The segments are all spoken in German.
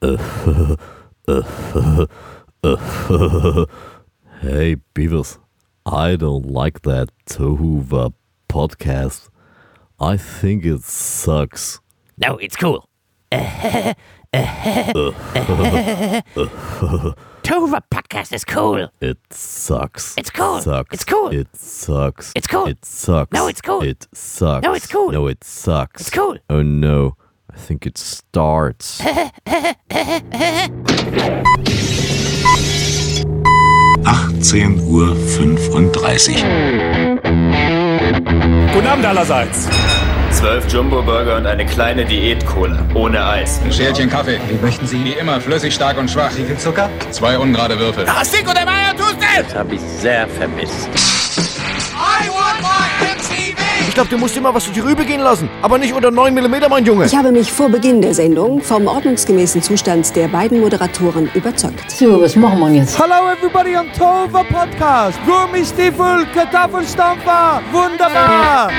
hey, Beavers, I don't like that Tohuva podcast. I think it sucks. No, it's cool. Tova podcast is cool. It sucks. It's cool. Sucks. It's cool. It sucks. It's cool. It sucks. No, it's cool. It sucks. No, it's cool. No, it sucks. It's cool. Oh no. I think it starts. 18.35 Uhr. Guten Abend allerseits. Zwölf Jumbo-Burger und eine kleine Diät-Cola. Ohne Eis. Ein Schälchen Kaffee. Wie möchten Sie? Wie immer, flüssig, stark und schwach. Wie viel Zucker? Zwei ungerade Würfel. Stick oder Meier, tust Das habe ich sehr vermisst. Ich glaube, du musst dir mal was durch die Rübe gehen lassen. Aber nicht unter 9 mm, mein Junge. Ich habe mich vor Beginn der Sendung vom ordnungsgemäßen Zustand der beiden Moderatoren überzeugt. So, was machen wir jetzt? Hallo everybody am Tova Podcast. Gummistiefel, Kartoffelstampfer. Wunderbar.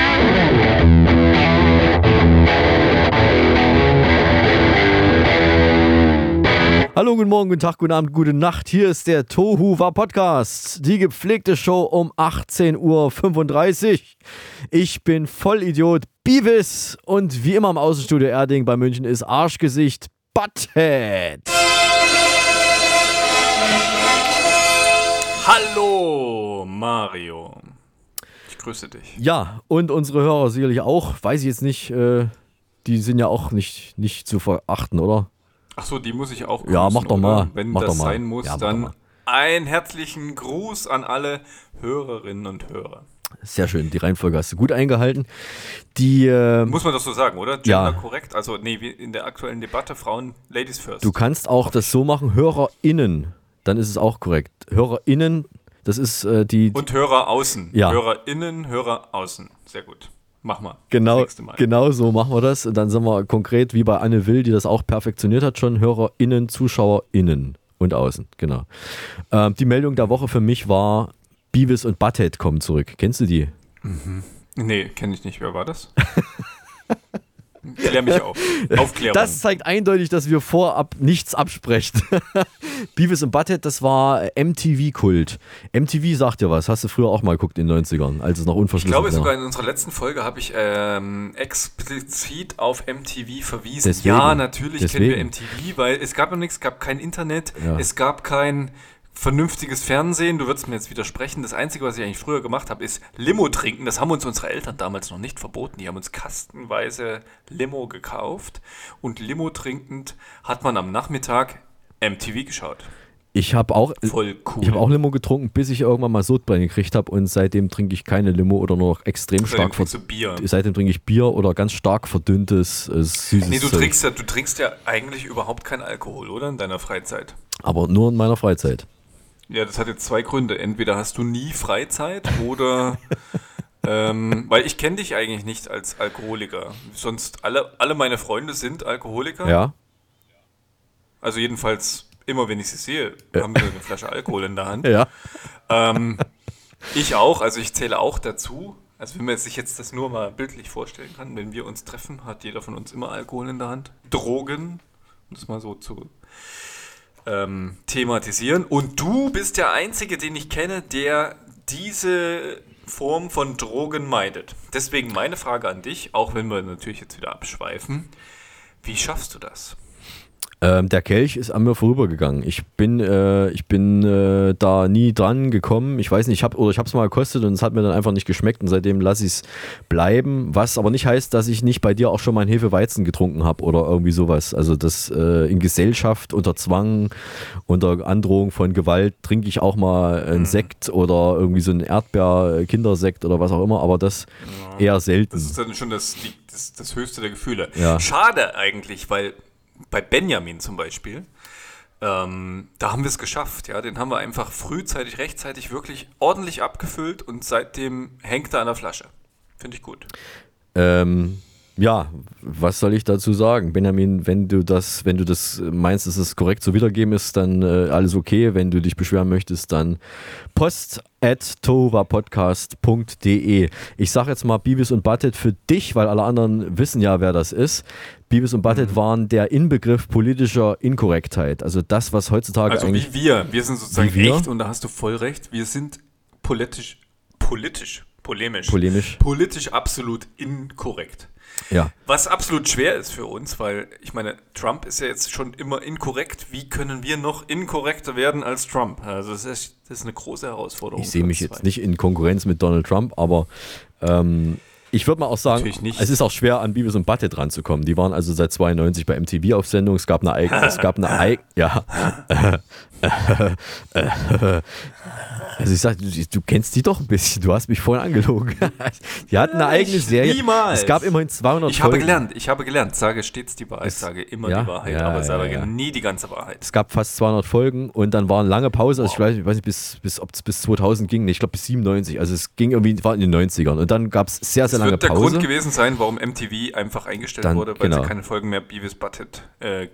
Hallo, guten Morgen, guten Tag, guten Abend, gute Nacht. Hier ist der Tohuwa Podcast, die gepflegte Show um 18.35 Uhr. Ich bin Vollidiot Beavis und wie immer im Außenstudio Erding bei München ist Arschgesicht Butthead. Hallo, Mario. Ich grüße dich. Ja, und unsere Hörer sicherlich auch. Weiß ich jetzt nicht, äh, die sind ja auch nicht, nicht zu verachten, oder? Achso, die muss ich auch grüßen, Ja, mach doch oder? mal. Wenn Mach das doch mal. sein muss, Ja, dann einen herzlichen Gruß an alle Hörerinnen und Hörer. Sehr schön, die Reihenfolge hast du gut eingehalten. Die, äh, Muss man das so sagen, oder? Ja. Gender korrekt? Also, nee, wie in der aktuellen Debatte Frauen, Ladies first. du kannst auch das so machen, HörerInnen, dann ist es auch korrekt. HörerInnen, das ist äh, die, und Hörer außen. Ja. HörerInnen, Hörer außen. Sehr gut. Mach mal. Genau, Mal. genau so machen wir das. Und dann sind wir konkret wie bei Anne Will, die das auch perfektioniert hat, schon HörerInnen, ZuschauerInnen und außen. Genau. Ähm, die Meldung der Woche für mich war, Beavis und Butthead kommen zurück. Kennst du die? Nee, kenne ich nicht. Wer war das? Klär mich auf. Aufklärung. Das zeigt eindeutig, dass wir vorab nichts absprechen. Beavis und Butthead, das war MTV-Kult. MTV sagt dir was, hast du früher auch mal geguckt in den 90ern, als es noch ich unverschlüsselt glaube, war. sogar in unserer letzten Folge habe ich ähm, explizit auf MTV verwiesen. Deswegen. ja, natürlich kennen wir Deswegen. MTV, weil es gab noch nichts, es gab kein Internet, Ja. es gab kein vernünftiges Fernsehen. Du würdest mir jetzt widersprechen. Das Einzige, was ich eigentlich früher gemacht habe, ist Limo trinken. Das haben uns unsere Eltern damals noch nicht verboten. Die haben uns kastenweise Limo gekauft und Limo trinkend hat man am Nachmittag MTV geschaut. Ich habe auch, cool. ich habe auch Limo getrunken, bis ich irgendwann mal Sodbrennen gekriegt habe und seitdem trinke ich keine Limo oder nur noch extrem Seitdem stark verdünntes. Bier. Seitdem trinke ich Bier oder ganz stark verdünntes, äh, süßes Nee, du Zeug. trinkst, ja, du trinkst ja eigentlich überhaupt keinen Alkohol, oder? In deiner Freizeit. Aber nur in meiner Freizeit. Ja, das hat jetzt zwei Gründe. Entweder hast du nie Freizeit oder. ähm, weil ich kenne dich eigentlich nicht als Alkoholiker. Sonst alle, alle meine Freunde sind Alkoholiker. Ja? Also jedenfalls immer, wenn ich sie sehe, haben sie eine Flasche Alkohol in der Hand. Ja. Ähm, ich auch, also ich zähle auch dazu. Also wenn man sich jetzt das nur mal bildlich vorstellen kann, wenn wir uns treffen, hat jeder von uns immer Alkohol in der Hand. Drogen, um das mal so zu ähm, thematisieren. Und du bist der Einzige, den ich kenne, der diese Form von Drogen meidet. Deswegen meine Frage an dich, auch wenn wir natürlich jetzt wieder abschweifen. Wie schaffst du das? Ähm, der Kelch ist an mir vorübergegangen. Ich bin, äh, ich bin äh, da nie dran gekommen. Ich weiß nicht, ich habe oder ich habe es mal gekostet und es hat mir dann einfach nicht geschmeckt und seitdem lasse ich es bleiben. Was aber nicht heißt, dass ich nicht bei dir auch schon mal einen Hefeweizen getrunken habe oder irgendwie sowas. Also das äh, in Gesellschaft unter Zwang, unter Androhung von Gewalt trinke ich auch mal einen Sekt oder irgendwie so einen Erdbeer-Kindersekt oder was auch immer. Aber das eher selten. Das ist dann schon das, das, das höchste der Gefühle. Ja. Schade eigentlich, weil bei Benjamin zum Beispiel, ähm, da haben wir es geschafft. Ja, den haben wir einfach frühzeitig, rechtzeitig wirklich ordentlich abgefüllt und seitdem hängt er an der Flasche. Finde ich gut. Ähm, ja, was soll ich dazu sagen? Benjamin, wenn du das, wenn du das meinst, dass es korrekt so wiedergeben ist, dann äh, alles okay. Wenn du dich beschweren möchtest, dann Post at tovapodcast.de. Ich sage jetzt mal Bibis und Butted für dich, weil alle anderen wissen ja, wer das ist. Bibis und Mhm. Butted waren der Inbegriff politischer Inkorrektheit. Also das, was heutzutage Also eigentlich... wie wir. Wir sind sozusagen wir? echt, und da hast du voll recht, wir sind politisch, politisch, polemisch, Polemisch. politisch absolut inkorrekt. Ja. Was absolut schwer ist für uns, weil ich meine, Trump ist ja jetzt schon immer inkorrekt. Wie können wir noch inkorrekter werden als Trump? Also das ist, das ist eine große Herausforderung. Ich sehe mich jetzt nicht in Konkurrenz mit Donald Trump, aber ähm, ich würde mal auch sagen, es ist auch schwer, an Beavis und Butthead ranzukommen. Die waren also seit 92 bei MTV auf Sendung. Es gab eine eigene, es gab eine eig ja. Also ich sag, du, du kennst die doch ein bisschen. Du hast mich vorhin angelogen. Die hatten eine eigene Serie. niemals. Es gab immerhin 200 Ich habe Folgen. gelernt, ich habe gelernt, sage stets die Wahrheit, sage immer ja, die Wahrheit, ja, aber sage ja, nie die ganze Wahrheit. Es gab fast 200 Folgen und dann war eine lange Pause. Also ich weiß, ich weiß nicht, bis, bis, ob es bis 2000 ging. Ich glaube bis 97. Also es ging irgendwie, war in den 90ern. Und dann gab es sehr, sehr Das lange wird der Pause. Grund gewesen sein, warum MTV einfach eingestellt Dann- wurde, weil genau. sie keine Folgen mehr Beavis Butthead äh,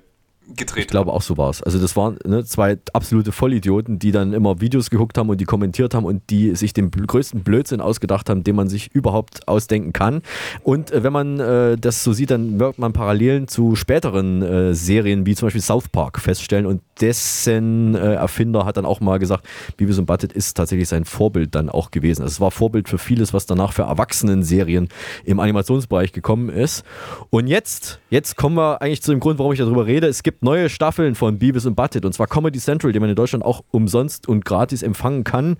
gedreht Ich glaube auch so war es. Also das waren ne, zwei absolute Vollidioten, die dann immer Videos geguckt haben und die kommentiert haben und die sich den größten Blödsinn ausgedacht haben, den man sich überhaupt ausdenken kann. Und äh, wenn man äh, das so sieht, dann wird man Parallelen zu späteren äh, Serien wie zum Beispiel South Park feststellen und dessen äh, Erfinder hat dann auch mal gesagt, Beavis und Butthead ist tatsächlich sein Vorbild dann auch gewesen. Also es war Vorbild für vieles, was danach für Erwachsenen-Serien im Animationsbereich gekommen ist. Und jetzt, jetzt kommen wir eigentlich zu dem Grund, warum ich darüber rede. Es gibt neue Staffeln von Beavis und Butthead. Und zwar Comedy Central, die man in Deutschland auch umsonst und gratis empfangen kann,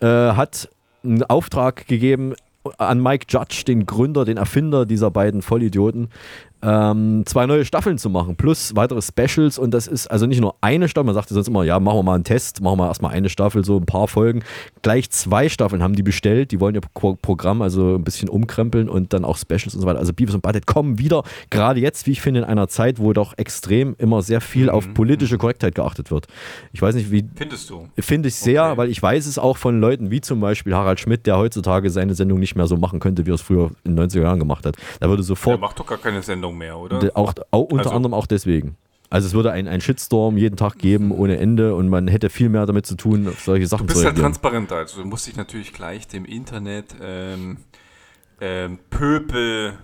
äh, hat einen Auftrag gegeben an Mike Judge, den Gründer, den Erfinder dieser beiden Vollidioten, ähm, zwei neue Staffeln zu machen, plus weitere Specials. Und das ist also nicht nur eine Staffel, man sagte sonst immer, ja, machen wir mal einen Test, machen wir erstmal eine Staffel, so ein paar Folgen. Gleich zwei Staffeln haben die bestellt, die wollen ihr Pro Programm also ein bisschen umkrempeln und dann auch Specials und so weiter. Also Beavis und Butthead kommen wieder, gerade jetzt, wie ich finde, in einer Zeit, wo doch extrem immer sehr viel auf politische Korrektheit geachtet wird. Ich weiß nicht, wie, Findest du? Finde ich sehr, Okay. weil ich weiß es auch von Leuten wie zum Beispiel Harald Schmidt, der heutzutage seine Sendung nicht mehr so machen könnte, wie er es früher in den 90er Jahren gemacht hat. Da würde Der sofort, macht doch gar keine Sendung mehr, oder? de- auch, auch unter Also- anderem auch deswegen. Also es würde einen, Shitstorm jeden Tag geben ohne Ende und man hätte viel mehr damit zu tun, solche Du Sachen zu bist ja transparent, also du musst dich natürlich gleich dem Internet ähm, ähm, Pöbel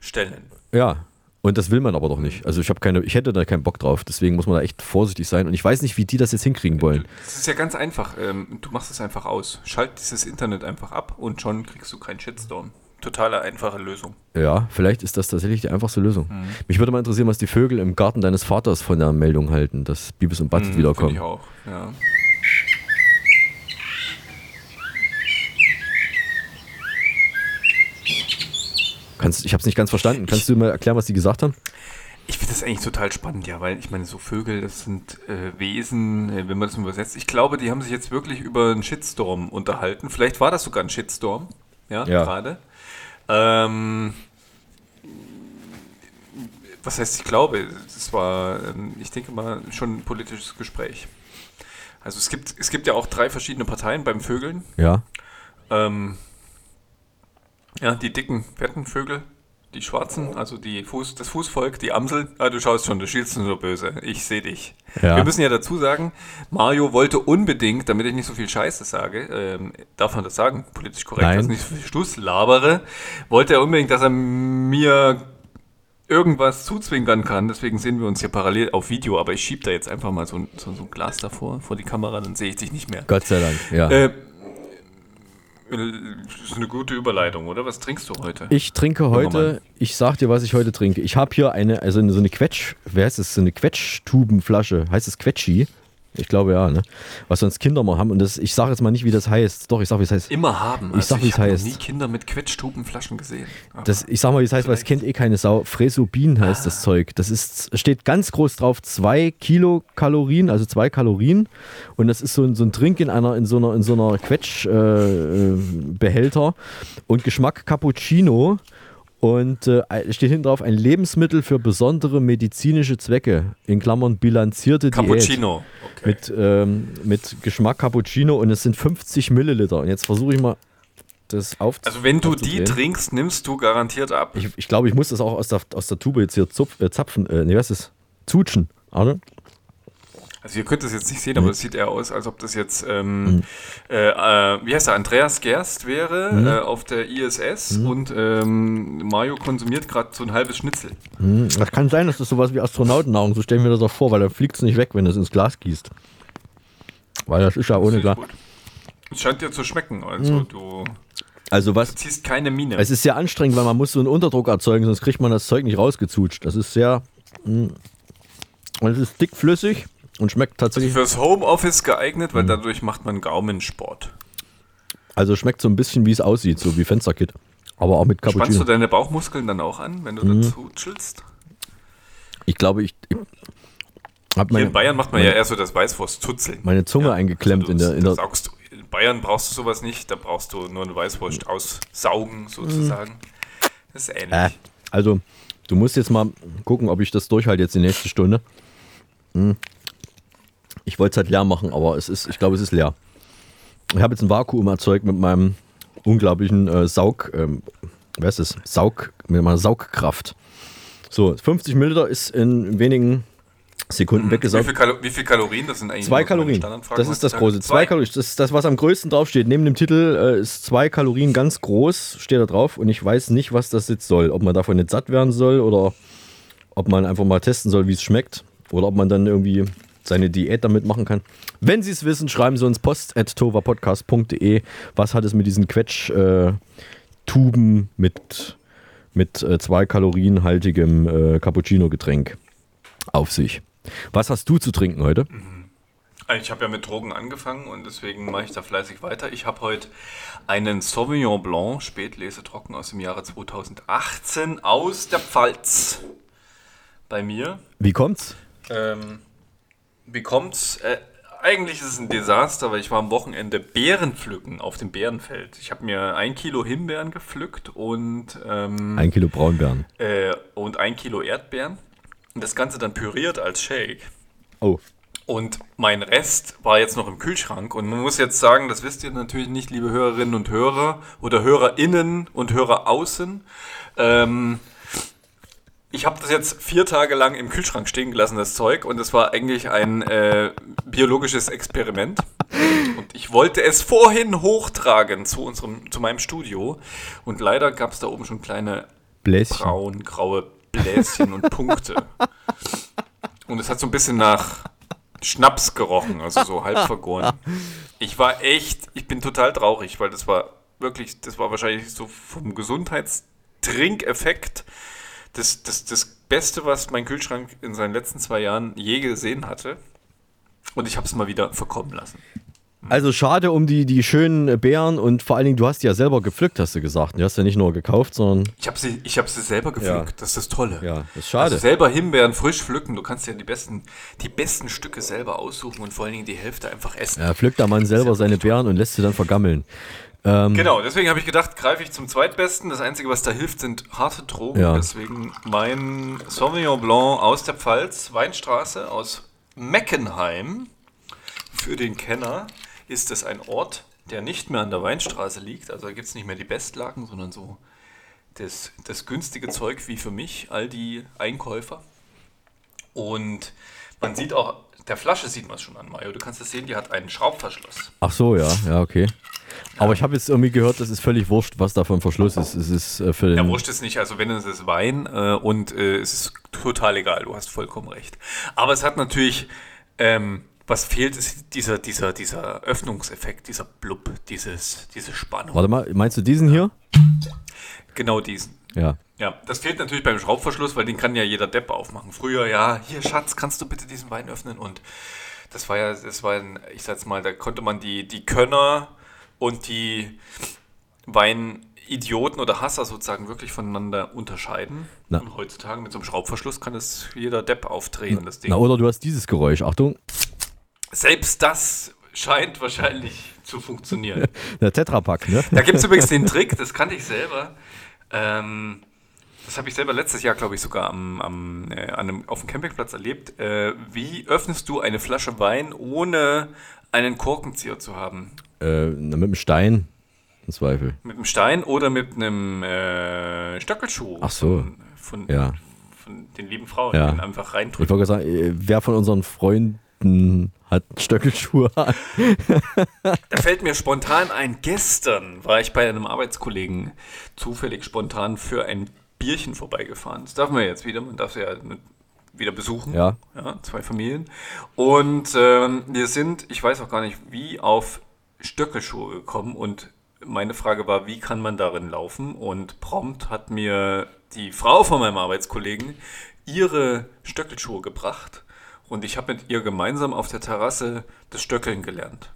stellen. Ja. Und das will man aber doch nicht. Also ich habe keine, ich hätte da keinen Bock drauf. Deswegen muss man da echt vorsichtig sein. Und ich weiß nicht, wie die das jetzt hinkriegen wollen. Das ist ja ganz einfach. Ähm, du machst es einfach aus. Schalt dieses Internet einfach ab und schon kriegst du keinen Shitstorm. Totale einfache Lösung. Ja, vielleicht ist das tatsächlich die einfachste Lösung. Mhm. Mich würde mal interessieren, was die Vögel im Garten deines Vaters von der Meldung halten, dass Beavis und Butthead Finde wiederkommen. ich auch. Ja. Kannst, ich habe es nicht ganz verstanden. Kannst du mal erklären, was die gesagt haben? Ich finde das eigentlich total spannend, ja, weil ich meine, so Vögel, das sind äh, Wesen, äh, wenn man das mal übersetzt. Ich glaube, die haben sich jetzt wirklich über einen Shitstorm unterhalten. Vielleicht war das sogar ein Shitstorm, ja, Ja. gerade. Ähm, was heißt, ich glaube, es war, ähm, ich denke mal, schon ein politisches Gespräch. Also es gibt, es gibt ja auch drei verschiedene Parteien beim Vögeln. Ja. Ähm, ja, die dicken, fetten Vögel, die schwarzen, also die Fuß, das Fußvolk, die Amsel. Ah, du schaust schon, du schielst nur so böse. Ich sehe dich. Ja. Wir müssen ja dazu sagen, Mario wollte unbedingt, damit ich nicht so viel Scheiße sage, ähm, darf man das sagen, politisch korrekt, Nein. dass ich nicht so viel Stuss labere, wollte er unbedingt, dass er mir irgendwas zuzwinkern kann. Deswegen sehen wir uns hier parallel auf Video, aber ich schieb da jetzt einfach mal so ein, so, so ein Glas davor, vor die Kamera, dann sehe ich dich nicht mehr. Gott sei Dank, ja. Äh, ist eine gute Überleitung, oder? Was trinkst du heute? ich trinke heute, ich sag dir, was ich heute trinke. Ich habe hier eine, also so eine Quetsch, wer heißt das, so eine Quetschtubenflasche. Heißt es Quetschi? Ich glaube ja, ne? Was sonst Kinder mal haben. Und das, ich sage jetzt mal nicht, wie das heißt. Doch, ich sag, wie es heißt. Immer haben. Ich sag, wie es hab noch heißt. nie Kinder mit Quetschtubenflaschen gesehen. Das, ich sag mal, wie es heißt, weil es kennt eh keine Sau. Fresobin heißt das Zeug. Das ist, steht ganz groß drauf, zwei Kilokalorien, also zwei Kalorien. Und das ist so ein, so ein Drink in einer, in so einer, in so einer Quetschbehälter. Äh, Behälter. und Geschmack Cappuccino. Und äh, steht hinten drauf ein Lebensmittel für besondere medizinische Zwecke. In Klammern bilanzierte Diät. Cappuccino. Okay. Mit, ähm, mit Geschmack Cappuccino und es sind 50 Milliliter. Und jetzt versuche ich mal das auf also wenn du die trinkst, nimmst du garantiert ab. Ich, ich glaube, ich muss das auch aus der, aus der Tube jetzt hier zupf, äh, zapfen. Äh, nee, was ist das? Zutschen. Oder? Also ihr könnt das jetzt nicht sehen, aber es sieht eher aus, als ob das jetzt, Mhm. ähm, äh, äh, wie heißt er, Andreas Gerst wäre Mhm. äh, auf der ISS und ähm, Mario konsumiert gerade so ein halbes Schnitzel. Hm, Das kann sein, dass das sowas wie Astronautennahrung, so stellen wir das auch vor, weil dann fliegt es nicht weg, wenn du es ins Glas gießt. Weil das ist ja ohne Finde Glas. Es scheint dir zu schmecken, also Mhm. du Also was, ziehst keine Mine. es ist sehr anstrengend, weil man muss so einen Unterdruck erzeugen, sonst kriegt man das Zeug nicht rausgezutscht. Das ist sehr, mh, und es ist dickflüssig und schmeckt tatsächlich, Fürs Homeoffice geeignet, Mhm. weil dadurch macht man Gaumensport. also schmeckt so ein bisschen wie es aussieht, so wie Fensterkit. Aber auch mit Spannst du Cappuccino. deine Bauchmuskeln dann auch an, wenn du Mhm. dazu chillst? Ich glaube, ich, ich Hier meine, in Bayern macht man meine- ja eher so das Weißwurst-Zuzeln. meine Zunge eingeklemmt Also in der, du- in da der, saugst du. In Bayern brauchst du sowas nicht, da brauchst du nur eine Weißwurst aussaugen, sozusagen. Das ist ähnlich. Äh, also, du musst jetzt mal gucken, ob ich das durchhalte jetzt die nächste Stunde. Hm. Ich wollte es halt leer machen, aber es ist, ich glaube, es ist leer. Ich habe jetzt ein Vakuum erzeugt mit meinem unglaublichen äh, Saug, ähm, wer ist es? Saug, mit meiner Saugkraft. So, 50 Milliliter ist in wenigen Sekunden Wie weggesaugt. viel, Kalo wie viel Kalorien? Das sind eigentlich Zwei Kalorien. Das ist das große. Zwei Kalorien. Das ist das, was am größten draufsteht. Neben dem Titel äh, ist zwei Kalorien ganz groß, steht da drauf. Und ich weiß nicht, was das jetzt soll. Ob man davon nicht satt werden soll oder ob man einfach mal testen soll, wie es schmeckt. Oder ob man dann irgendwie seine Diät damit machen kann. Wenn Sie es wissen, schreiben Sie uns post.tovapodcast.de. Was hat es mit diesen Quetsch-Tuben mit, mit äh, zwei kalorienhaltigem äh, Cappuccino-Getränk auf sich? Was hast du zu trinken heute? Ich habe ja mit Drogen angefangen und deswegen mache ich da fleißig weiter. Ich habe heute einen Sauvignon Blanc Spätlese trocken aus dem Jahre 2018 aus der Pfalz bei mir. Wie kommt's? Ähm, wie kommt's? Äh, eigentlich ist es ein Desaster, weil ich war am Wochenende Beeren pflücken auf dem Bärenfeld. Ich habe mir ein Kilo Himbeeren gepflückt und, ähm, Ein Kilo Braunbeeren. äh, und ein Kilo Erdbeeren. Und das Ganze dann püriert als Shake. Oh. Und mein Rest war jetzt noch im Kühlschrank. Und man muss jetzt sagen, das wisst ihr natürlich nicht, liebe Hörerinnen und Hörer oder HörerInnen und Hörer außen. Ähm, ich habe das jetzt vier Tage lang im Kühlschrank stehen gelassen, das Zeug. Und es war eigentlich ein äh, biologisches Experiment. Und ich wollte es vorhin hochtragen zu, unserem, zu meinem Studio. Und leider gab es da oben schon kleine Bläschen. braun-graue Bläschen und Punkte. Und es hat so ein bisschen nach Schnaps gerochen, also so halb vergoren. Ich war echt, ich bin total traurig, weil das war wirklich, das war wahrscheinlich so vom Gesundheitstrinkeffekt das, das, das Beste, was mein Kühlschrank in seinen letzten zwei Jahren je gesehen hatte. Und ich habe es mal wieder verkommen lassen. Also schade um die, die schönen Beeren und vor allen Dingen, du hast die ja selber gepflückt, hast du gesagt. Die hast ja nicht nur gekauft, sondern Ich habe sie, ich hab sie selber gepflückt, Ja. das ist das Tolle. ja, das ist schade. Also selber Himbeeren frisch pflücken, du kannst ja die besten, die besten Stücke selber aussuchen und vor allen Dingen die Hälfte einfach essen. ja, pflückt der Mann selber seine Beeren und lässt sie dann vergammeln. Ähm, Genau, deswegen habe ich gedacht, greife ich zum Zweitbesten. Das Einzige, was da hilft, sind harte Drogen. Ja. Deswegen mein Sauvignon Blanc aus der Pfalz, Weinstraße aus Meckenheim. Für den Kenner ist es ein Ort, der nicht mehr an der Weinstraße liegt. Also da gibt es nicht mehr die Bestlagen, sondern so das, das günstige Zeug wie für mich, all die Einkäufer. Und man sieht auch, der Flasche sieht man es schon an, Mario. Du kannst es sehen, die hat einen Schraubverschluss. Ach so, ja, ja, okay. Aber ich habe jetzt irgendwie gehört, das ist völlig wurscht, was da für ein Verschluss ist. Es ist äh, für den. Ja, wurscht es nicht. Also wenn es ist Wein äh, und äh, es ist total egal, du hast vollkommen recht. Aber es hat natürlich, ähm, was fehlt, ist dieser, dieser, dieser Öffnungseffekt, dieser Blub, dieses, diese Spannung. Warte mal, meinst du diesen hier? Genau diesen. Ja. Ja, das fehlt natürlich beim Schraubverschluss, weil den kann ja jeder Depp aufmachen. Früher, ja, hier Schatz, kannst du bitte diesen Wein öffnen? Und das war ja, das war ein, ich sag's mal, da konnte man die, die Könner und die Weinidioten oder Hasser sozusagen wirklich voneinander unterscheiden. Na. Und heutzutage mit so einem Schraubverschluss kann das jeder Depp aufdrehen, das Ding. Na, oder du hast dieses Geräusch. Achtung, Selbst das scheint wahrscheinlich zu funktionieren. der Tetrapack, ne? Da gibt es übrigens den Trick, das kannte ich selber. Ähm, das habe ich selber letztes Jahr, glaube ich, sogar am, am, äh, einem, auf dem Campingplatz erlebt. Äh, wie öffnest du eine Flasche Wein, ohne einen Korkenzieher zu haben? Äh, mit dem Stein, im Zweifel. Mit einem Stein oder mit einem äh, Stöckelschuh? Ach so. Von, von, Ja. von den lieben Frauen, Ja. die einfach Ich reindrücken. wollte gerade sagen, äh, wer von unseren Freunden hat Stöckelschuhe an. Da fällt mir spontan ein, gestern war ich bei einem Arbeitskollegen zufällig spontan für ein Bierchen vorbeigefahren. Das darf man jetzt wieder, man darf ja mit- wieder besuchen. Ja. ja zwei Familien. Und ähm, wir sind, ich weiß auch gar nicht wie, auf Stöckelschuhe gekommen und meine Frage war, wie kann man darin laufen? Und prompt hat mir die Frau von meinem Arbeitskollegen ihre Stöckelschuhe gebracht und ich habe mit ihr gemeinsam auf der Terrasse das Stöckeln gelernt.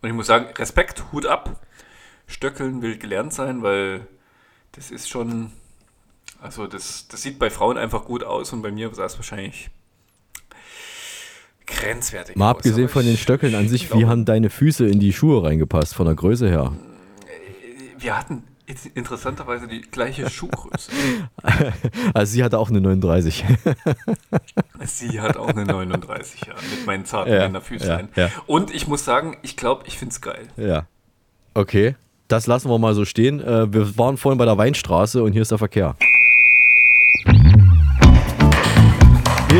Und ich muss sagen, Respekt, Hut ab. Stöckeln will gelernt sein, weil das ist schon, also das, das sieht bei Frauen einfach gut aus und bei mir sah es wahrscheinlich grenzwertig Mal aus. abgesehen von den Stöckeln an ich sich, wie haben deine Füße in die Schuhe reingepasst, von der Größe her? Wir hatten interessanterweise die gleiche Schuhgröße. Also sie hatte auch eine 39. Sie hat auch eine 39, ja, mit meinen zarten Ja, Männerfüßlein. ja, ja. Und ich muss sagen, ich glaube, ich finde es geil. ja. Okay. Das lassen wir mal so stehen. Äh, Wir waren vorhin bei der Weinstraße und hier ist der Verkehr.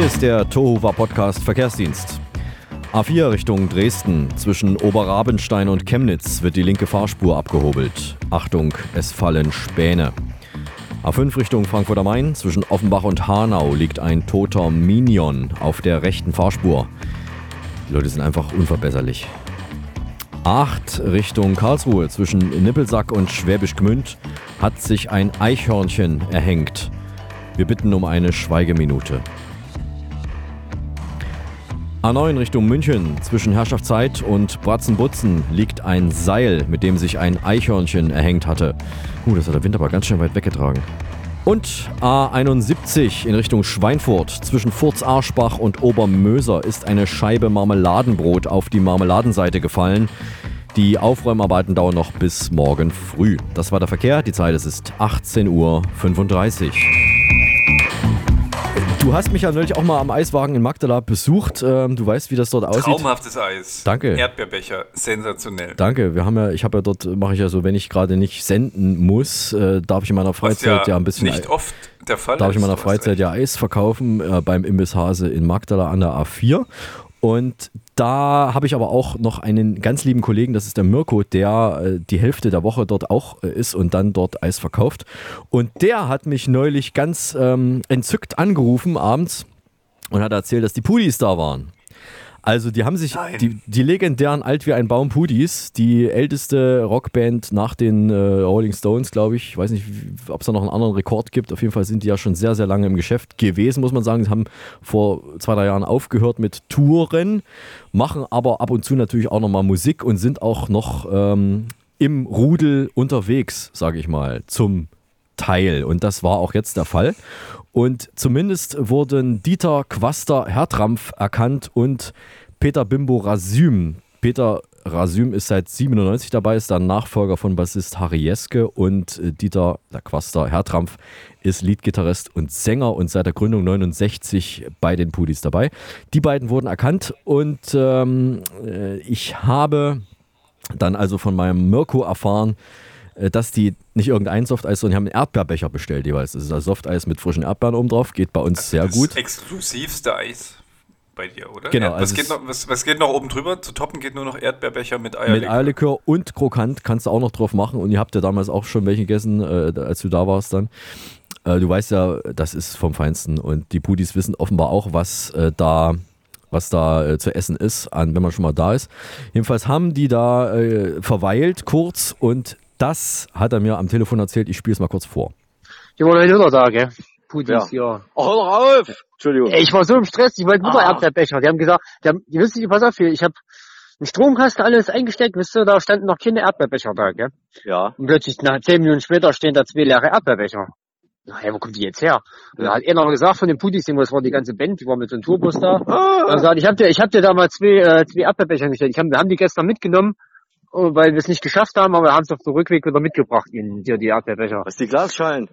Hier ist der Tohuwa Podcast Verkehrsdienst. A4 Richtung Dresden. Zwischen Oberrabenstein und Chemnitz wird die linke Fahrspur abgehobelt. Achtung, es fallen Späne. A5 Richtung Frankfurt am Main. Zwischen Offenbach und Hanau liegt ein toter Minion auf der rechten Fahrspur. Die Leute sind einfach unverbesserlich. 8 Richtung Karlsruhe zwischen Nippelsack und Schwäbisch Gmünd hat sich ein Eichhörnchen erhängt. Wir bitten um eine Schweigeminute. A9 Richtung München zwischen Herrschaftszeit und Bratzenbutzen liegt ein Seil, mit dem sich ein Eichhörnchen erhängt hatte. Uh, das hat der Wind aber ganz schön weit weggetragen. Und A71 in Richtung Schweinfurt zwischen Furz-Arschbach und Obermöser ist eine Scheibe Marmeladenbrot auf die Marmeladenseite gefallen. Die Aufräumarbeiten dauern noch bis morgen früh. Das war der Verkehr. Die Zeit es ist 18.35 Uhr. Du hast mich ja neulich auch mal am Eiswagen in Magdala besucht. Ähm, du weißt, wie das dort aussieht. Traumhaftes Eis. Danke. Erdbeerbecher, sensationell. Danke. Wir haben ja, ich habe ja dort, mache ich ja so, wenn ich gerade nicht senden muss, äh, darf ich in meiner Freizeit ja, ein bisschen nicht oft der Fall darf ich in meiner Freizeit ja Eis verkaufen äh, beim Imbiss Hase in Magdala an der A4. Und da habe ich aber auch noch einen ganz lieben Kollegen, das ist der Mirko, der äh, die Hälfte der Woche dort auch äh, ist und dann dort Eis verkauft. Und der hat mich neulich ganz ähm, entzückt angerufen abends und hat erzählt, dass die Pudis da waren. Also die haben sich, die, die legendären Alt wie ein Baum Pudis, die älteste Rockband nach den äh, Rolling Stones, glaube ich. Ich weiß nicht, ob es da noch einen anderen Rekord gibt. Auf jeden Fall sind die ja schon sehr, sehr lange im Geschäft gewesen, muss man sagen. Sie haben vor zwei, drei Jahren aufgehört mit Touren, machen aber ab und zu natürlich auch nochmal Musik und sind auch noch ähm, im Rudel unterwegs, sage ich mal, zum Teil. Und das war auch jetzt der Fall. Und zumindest wurden Dieter Quaster Hertrampf erkannt und Peter Bimbo Rasüm. Peter Rasüm ist seit 97 dabei, ist der Nachfolger von Bassist Harry Jeske und äh, Dieter Quaster Hertrampf ist Leadgitarrist und Sänger und seit der Gründung 69 bei den Pudis dabei. Die beiden wurden erkannt und ähm, äh, ich habe dann also von meinem Mirko erfahren, dass die nicht irgendein Softeis, sondern die haben einen Erdbeerbecher bestellt jeweils. Das ist das Softeis mit frischen Erdbeeren oben drauf, geht bei uns sehr das gut. exklusivste Eis bei dir, oder? Genau, was, also geht noch, was, was geht noch oben drüber? Zu toppen geht nur noch Erdbeerbecher mit Mit Eierlikör. Eierlikör und krokant kannst du auch noch drauf machen. Und ihr habt ja damals auch schon welche gegessen, äh, als du da warst dann. Äh, du weißt ja, das ist vom Feinsten. Und die Pudis wissen offenbar auch, was äh, da was da äh, zu essen ist, an, wenn man schon mal da ist. Jedenfalls haben die da äh, verweilt kurz und das hat er mir am Telefon erzählt. Ich spiele es mal kurz vor. Die waren heute wieder da, gell? Pudis, ja. Oh, hör doch auf! Entschuldigung. Ey, ich war so im Stress, die wollten wieder Ah. Erdbeerbecher. Die haben gesagt, die haben, die wissen, pass auf, ich habe einen Stromkasten alles eingesteckt, wisst ihr, da standen noch keine Erdbeerbecher da, gell? Ja. Und plötzlich, nach zehn Minuten später, stehen da zwei leere Erdbeerbecher. Na, hey, wo kommt die jetzt her? Und da hat einer gesagt von den Pudis, das war die ganze Band, die war mit so einem Tourbus da. Ah. Er sagt, ich hab dir, ich hab dir da mal zwei, äh, zwei Erdbeerbecher gestellt. Ich hab, wir haben die gestern mitgenommen, weil wir es nicht geschafft haben, aber wir haben es auf dem Rückweg wieder mitgebracht, ihnen, dir die Erdbeerbecher. Was die Glasschalen?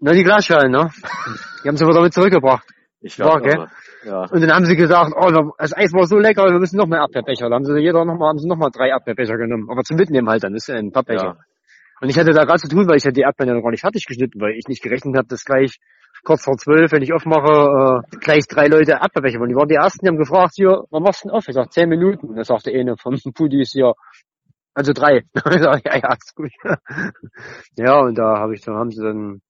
Na, die Glasschalen, ne? Die haben sie wieder mit zurückgebracht. Ich War, glaub, gell? Ja. Und dann haben sie gesagt, oh, das Eis war so lecker, wir müssen noch mehr Erdbeerbecher. Da haben sie jeder noch mal, haben sie noch mal drei Erdbeerbecher genommen. Aber zum Mitnehmen halt, dann ist ja ein Pappbecher. Ja. Und ich hatte da gerade zu tun, weil ich ja die Erdbeeren ja noch gar nicht fertig geschnitten, weil ich nicht gerechnet habe, dass gleich kurz vor zwölf, wenn ich aufmache, äh, gleich drei Leute Erdbeerbecher. Und die waren die ersten, die haben gefragt, hier, wann machst du denn auf? Ich sag, zehn Minuten. Und da sagte eine von Pudis hier, also drei. Ja, ja, gut. ja, und da habe ich dann, haben sie dann,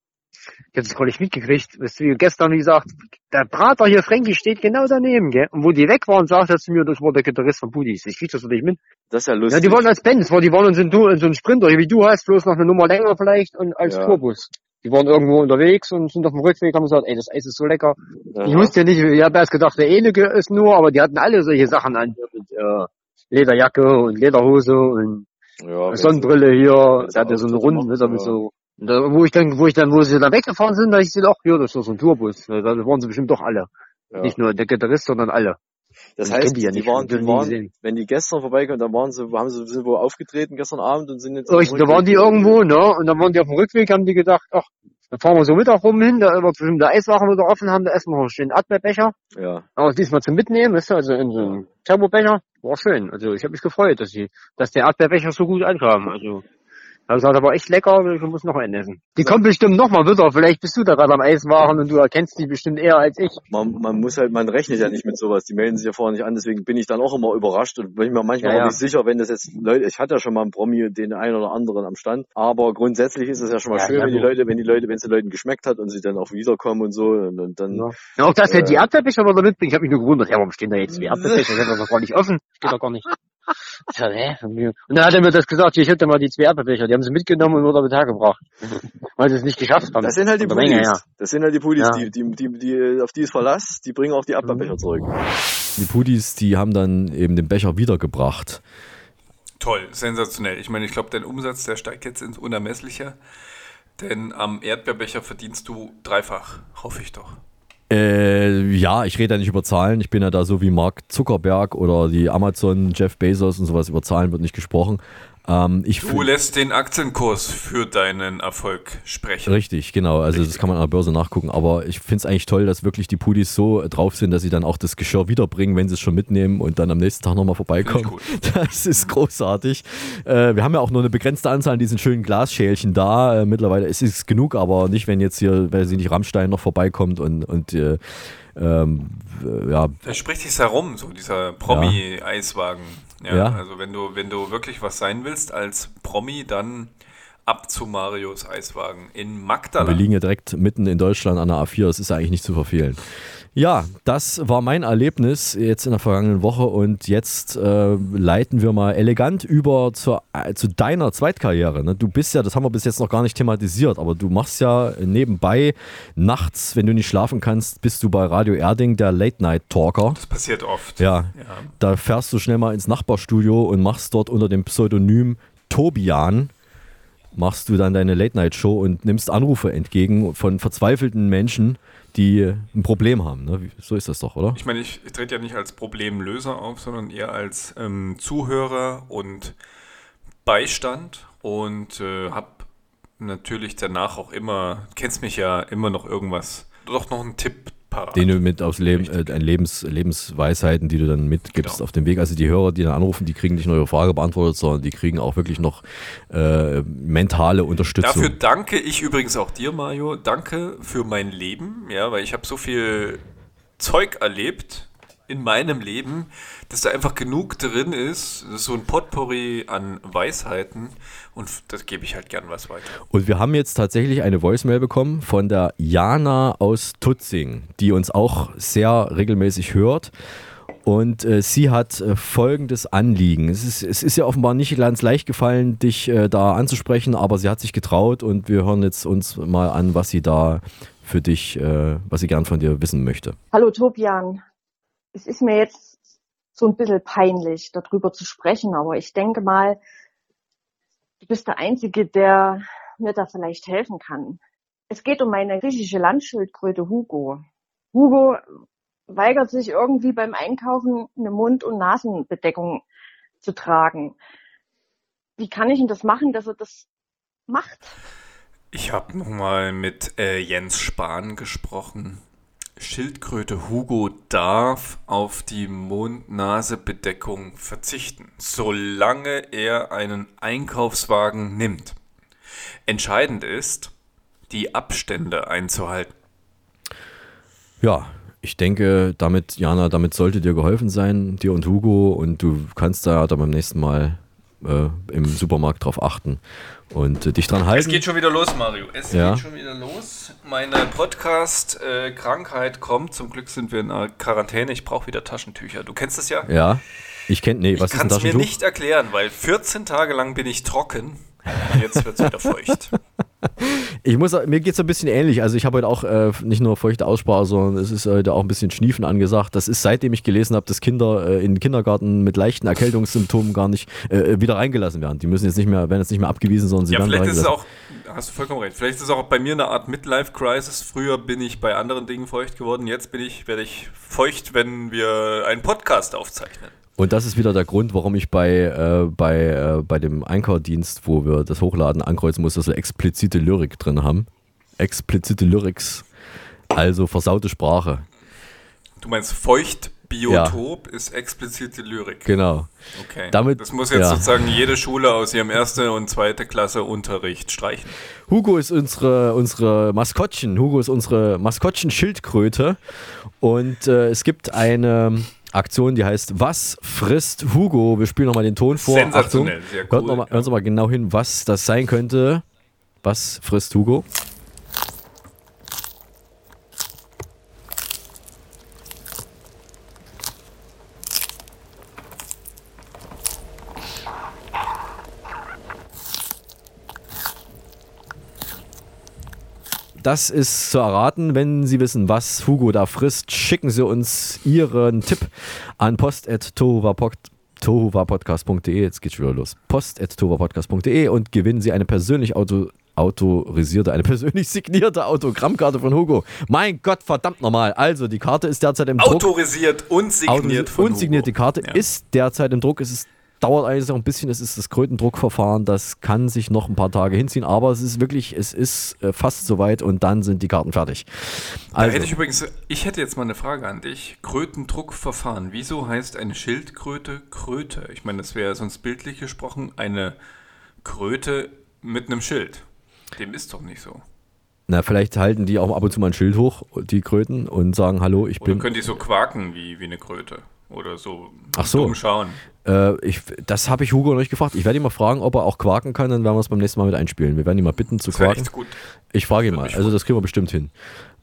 ich habe das gar nicht mitgekriegt, weißt du, wie gestern, wie gesagt, der Prater hier, Frankie, steht genau daneben, gell? Und wo die weg waren, sagt er zu mir, das war der Gitarrist von Pudis. Ich krieg das nicht mit. Das ist ja Ja, lustig. die waren als Band, das war, die waren in so in so einem Sprinter, wie du hast, bloß noch eine Nummer länger vielleicht und als Ja. Tourbus. Die waren irgendwo unterwegs und sind auf dem Rückweg, haben gesagt, ey, das Eis ist so lecker. Aha. Ich wusste ja nicht, ich habe erst gedacht, der Elige ist nur, aber die hatten alle solche Sachen an, mit äh, Lederjacke und Lederhose und ja, Sonnenbrille hier. Der hatte so eine Auto Runde, macht, mit, so, und da, wo ich dann, wo ich dann, wo sie dann weggefahren sind, da ich sie, ach, hier, das ist doch so ein Tourbus. Da waren sie bestimmt doch alle. Ja. Nicht nur der Gitarrist, sondern alle. Das heißt, die ja die, waren, die waren, wenn die gestern vorbeikommen, dann waren sie, haben sie, sind wo aufgetreten gestern Abend und sind jetzt. Richtig, da waren die irgendwo, ne? Und dann waren die auf dem Rückweg, haben die gedacht, ach, dann fahren wir so Mittag rum hin, da wird bestimmt der Eiswachen wieder offen haben, da essen wir noch schön Erdbeerbecher. Ja. Aber diesmal zum Mitnehmen, weißt du, also in so einem Turbobecher. War schön. Also ich habe mich gefreut, dass die, dass der Erdbeerbecher so gut ankam. Also da gesagt, aber echt lecker, ich muss noch einen essen. Die kommen bestimmt noch mal wieder, vielleicht bist du da gerade am Eiswachen und du erkennst die bestimmt eher als ich. Man, man muss halt, man rechnet ja nicht mit sowas. Die melden sich ja vorher nicht an, deswegen bin ich dann auch immer überrascht und bin mir manchmal Ja, auch ja. nicht sicher, wenn das jetzt Leute, ich hatte ja schon mal einen Promi, den einen oder anderen am Stand, aber grundsätzlich ist es ja schon mal Ja, schön, ja, wenn die. Leute, wenn die Leute, wenn es den Leuten geschmeckt hat und sie dann auch wiederkommen und so und, und dann, Ja. Ja, auch dass er Äh. die Erdbeerbecher wieder mitbringt. Ich habe mich nur gewundert, ja, warum stehen da jetzt zwei Erdbeerbecher? Das ist doch gar nicht offen. Steht doch gar nicht. Sag, hä? Und dann hat er mir das gesagt, ich hätte mal die zwei Erdbeerbecher, die haben sie mitgenommen und wieder mit hergebracht. Weil sie es nicht geschafft haben. das sind halt die Pudis. her. Das sind halt die Pudis, Ja. die, die, die, die, auf die ist Verlass, die bringen auch die Abwehrbecher zurück. Die Pudis, die haben dann eben den Becher wiedergebracht. Toll, sensationell. Ich meine, ich glaube, dein Umsatz, der steigt jetzt ins Unermessliche. Denn am Erdbeerbecher verdienst du dreifach, hoffe ich doch. Äh, ja, ich rede ja nicht über Zahlen. Ich bin ja da so wie Mark Zuckerberg oder die Amazon, Jeff Bezos und sowas. Über Zahlen wird nicht gesprochen. Ähm, ich Du lässt den Aktienkurs für deinen Erfolg sprechen. Richtig, genau. Also das kann man an der Börse nachgucken. Aber ich finde es eigentlich toll, dass wirklich die Pudis so drauf sind, dass sie dann auch das Geschirr wiederbringen, wenn sie es schon mitnehmen und dann am nächsten Tag nochmal vorbeikommen. Das ist großartig. Äh, wir haben ja auch nur eine begrenzte Anzahl an diesen schönen Glasschälchen da. Äh, mittlerweile ist es genug, aber nicht, wenn jetzt hier, weil sie nicht Rammstein noch vorbeikommt und, und äh, ähm, äh, ja, Da spricht sich herum, so dieser Promi-Eiswagen. Ja, Ja. Also wenn du, wenn du wirklich was sein willst als Promi, dann ab zu Marios Eiswagen in Magdala. wir liegen ja direkt mitten in Deutschland an der A4. Das ist eigentlich nicht zu verfehlen. Ja, das war mein Erlebnis jetzt in der vergangenen Woche und jetzt äh, leiten wir mal elegant über zur, äh, zu deiner Zweitkarriere. Ne? Du bist ja, das haben wir bis jetzt noch gar nicht thematisiert, aber du machst ja nebenbei nachts, wenn du nicht schlafen kannst, bist du bei Radio Erding der Late-Night-Talker. Das passiert oft. Ja, Ja. da fährst du schnell mal ins Nachbarstudio und machst dort unter dem Pseudonym Tobian machst du dann deine Late-Night-Show und nimmst Anrufe entgegen von verzweifelten Menschen, die ein Problem haben. Ne? So ist das doch, oder? Ich meine, ich, trete ja nicht als Problemlöser auf, sondern eher als ähm, Zuhörer und Beistand und äh, habe natürlich danach auch immer, kennst mich ja, immer noch irgendwas, doch noch einen Tipp parat. Den du mit aufs Leben, äh, dein Lebens, Lebensweisheiten, die du dann mitgibst Genau. auf dem Weg. Also die Hörer, die dann anrufen, die kriegen nicht nur ihre Frage beantwortet, sondern die kriegen auch wirklich noch äh, mentale Unterstützung. Dafür danke ich übrigens auch dir, Mario. Danke für mein Leben, ja, weil ich habe so viel Zeug erlebt in meinem Leben, dass da einfach genug drin ist, so ein Potpourri an Weisheiten und das gebe ich halt gern was weiter. Und wir haben jetzt tatsächlich eine Voicemail bekommen von der Jana aus Tutzing, die uns auch sehr regelmäßig hört. Und äh, sie hat äh, folgendes Anliegen. Es ist, es ist ja offenbar nicht ganz leicht gefallen, dich äh, da anzusprechen, aber sie hat sich getraut und wir hören jetzt uns mal an, was sie da für dich, äh, was sie gern von dir wissen möchte. Hallo Tobian. Es ist mir jetzt so ein bisschen peinlich, darüber zu sprechen, aber ich denke mal, du bist der Einzige, der mir da vielleicht helfen kann. Es geht um meine griechische Landschildkröte Hugo. Hugo weigert sich irgendwie beim Einkaufen eine Mund- und Nasenbedeckung zu tragen. Wie kann ich denn das machen, dass er das macht? Ich habe nochmal mit äh, Jens Spahn gesprochen. Schildkröte Hugo darf auf die Mund-Nase-Bedeckung verzichten, solange er einen Einkaufswagen nimmt. Entscheidend ist, die Abstände einzuhalten. Ja, ich denke, damit, Jana, damit sollte dir geholfen sein, dir und Hugo, und du kannst da dann beim nächsten Mal äh, im Supermarkt drauf achten und äh, dich dran Es halten. geht schon wieder los, Mario. Es Ja. geht schon wieder los. Meine Podcast-Krankheit kommt. Zum Glück sind wir in einer Quarantäne. Ich brauche wieder Taschentücher. Du kennst das ja? Ja, ich kenne, nee, was ich ist ein kann es mir Taschentuch? nicht erklären, weil 14 Tage lang bin ich trocken. Und jetzt wird es wieder feucht. Ich muss, mir geht es ein bisschen ähnlich. Also ich habe heute auch äh, nicht nur feuchte Aussprache, sondern es ist heute auch ein bisschen Schniefen angesagt. Das ist seitdem ich gelesen habe, dass Kinder äh, in den Kindergarten mit leichten Erkältungssymptomen gar nicht äh, wieder reingelassen werden. Die müssen jetzt nicht mehr, werden jetzt nicht mehr abgewiesen, sondern sie Ja, werden vielleicht ist es auch, hast du vollkommen recht, vielleicht ist es auch bei mir eine Art Midlife-Crisis. Früher bin ich bei anderen Dingen feucht geworden, jetzt bin ich, werde ich feucht, wenn wir einen Podcast aufzeichnen. Und das ist wieder der Grund, warum ich bei, äh, bei, äh, bei dem Einkaufdienst, wo wir das hochladen, ankreuzen muss, dass wir explizite Lyrik drin haben. Explizite Lyrics. Also versaute Sprache. Du meinst Feuchtbiotop ist explizite Lyrik. Genau. Okay. Damit- das muss jetzt ja. sozusagen jede Schule aus ihrem erste und zweite Klasse Unterricht streichen. Hugo ist unsere, unsere Maskottchen. Hugo ist unsere Maskottchen-Schildkröte. Und äh, es gibt eine Aktion, die heißt Was frisst Hugo? Wir spielen nochmal den Ton vor. Sensationell, Achtung. sehr Hört cool, noch mal, Hören Sie mal genau hin, was das sein könnte. Was frisst Hugo? Das ist zu erraten. Wenn Sie wissen, was Hugo da frisst, schicken Sie uns Ihren Tipp an post.tohuwapodcast.de. Jetzt geht's wieder los. post.tohuwapodcast.de und gewinnen Sie eine persönlich auto, autorisierte, eine persönlich signierte Autogrammkarte von Hugo. Mein Gott, verdammt nochmal. Also, die Karte ist derzeit im Druck. Autorisiert und signiert Autorisiert von und signiert. Die. Karte Ja. ist derzeit im Druck. Es ist, dauert eigentlich noch ein bisschen. Es ist das Krötendruckverfahren. Das kann sich noch ein paar Tage hinziehen. Aber es ist wirklich, es ist äh, fast soweit und dann sind die Karten fertig. Da Also, hätte ich übrigens, ich hätte jetzt mal eine Frage an dich. Krötendruckverfahren. Wieso heißt eine Schildkröte Kröte? Ich meine, das wäre sonst bildlich gesprochen eine Kröte mit einem Schild. Dem ist doch nicht so. na, vielleicht halten die auch ab und zu mal ein Schild hoch, die Kröten, und sagen, hallo, ich Oder bin. können die so quaken wie, wie eine Kröte? Oder so Ach so. dumm schauen? Äh, ich, das habe ich Hugo noch nicht gefragt. Ich werde ihn mal fragen, ob er auch quaken kann, dann werden wir es beim nächsten Mal mit einspielen. Wir werden ihn mal bitten zu Das quaken. echt gut. Ich frage ihn mal. Also das kriegen wir bestimmt hin.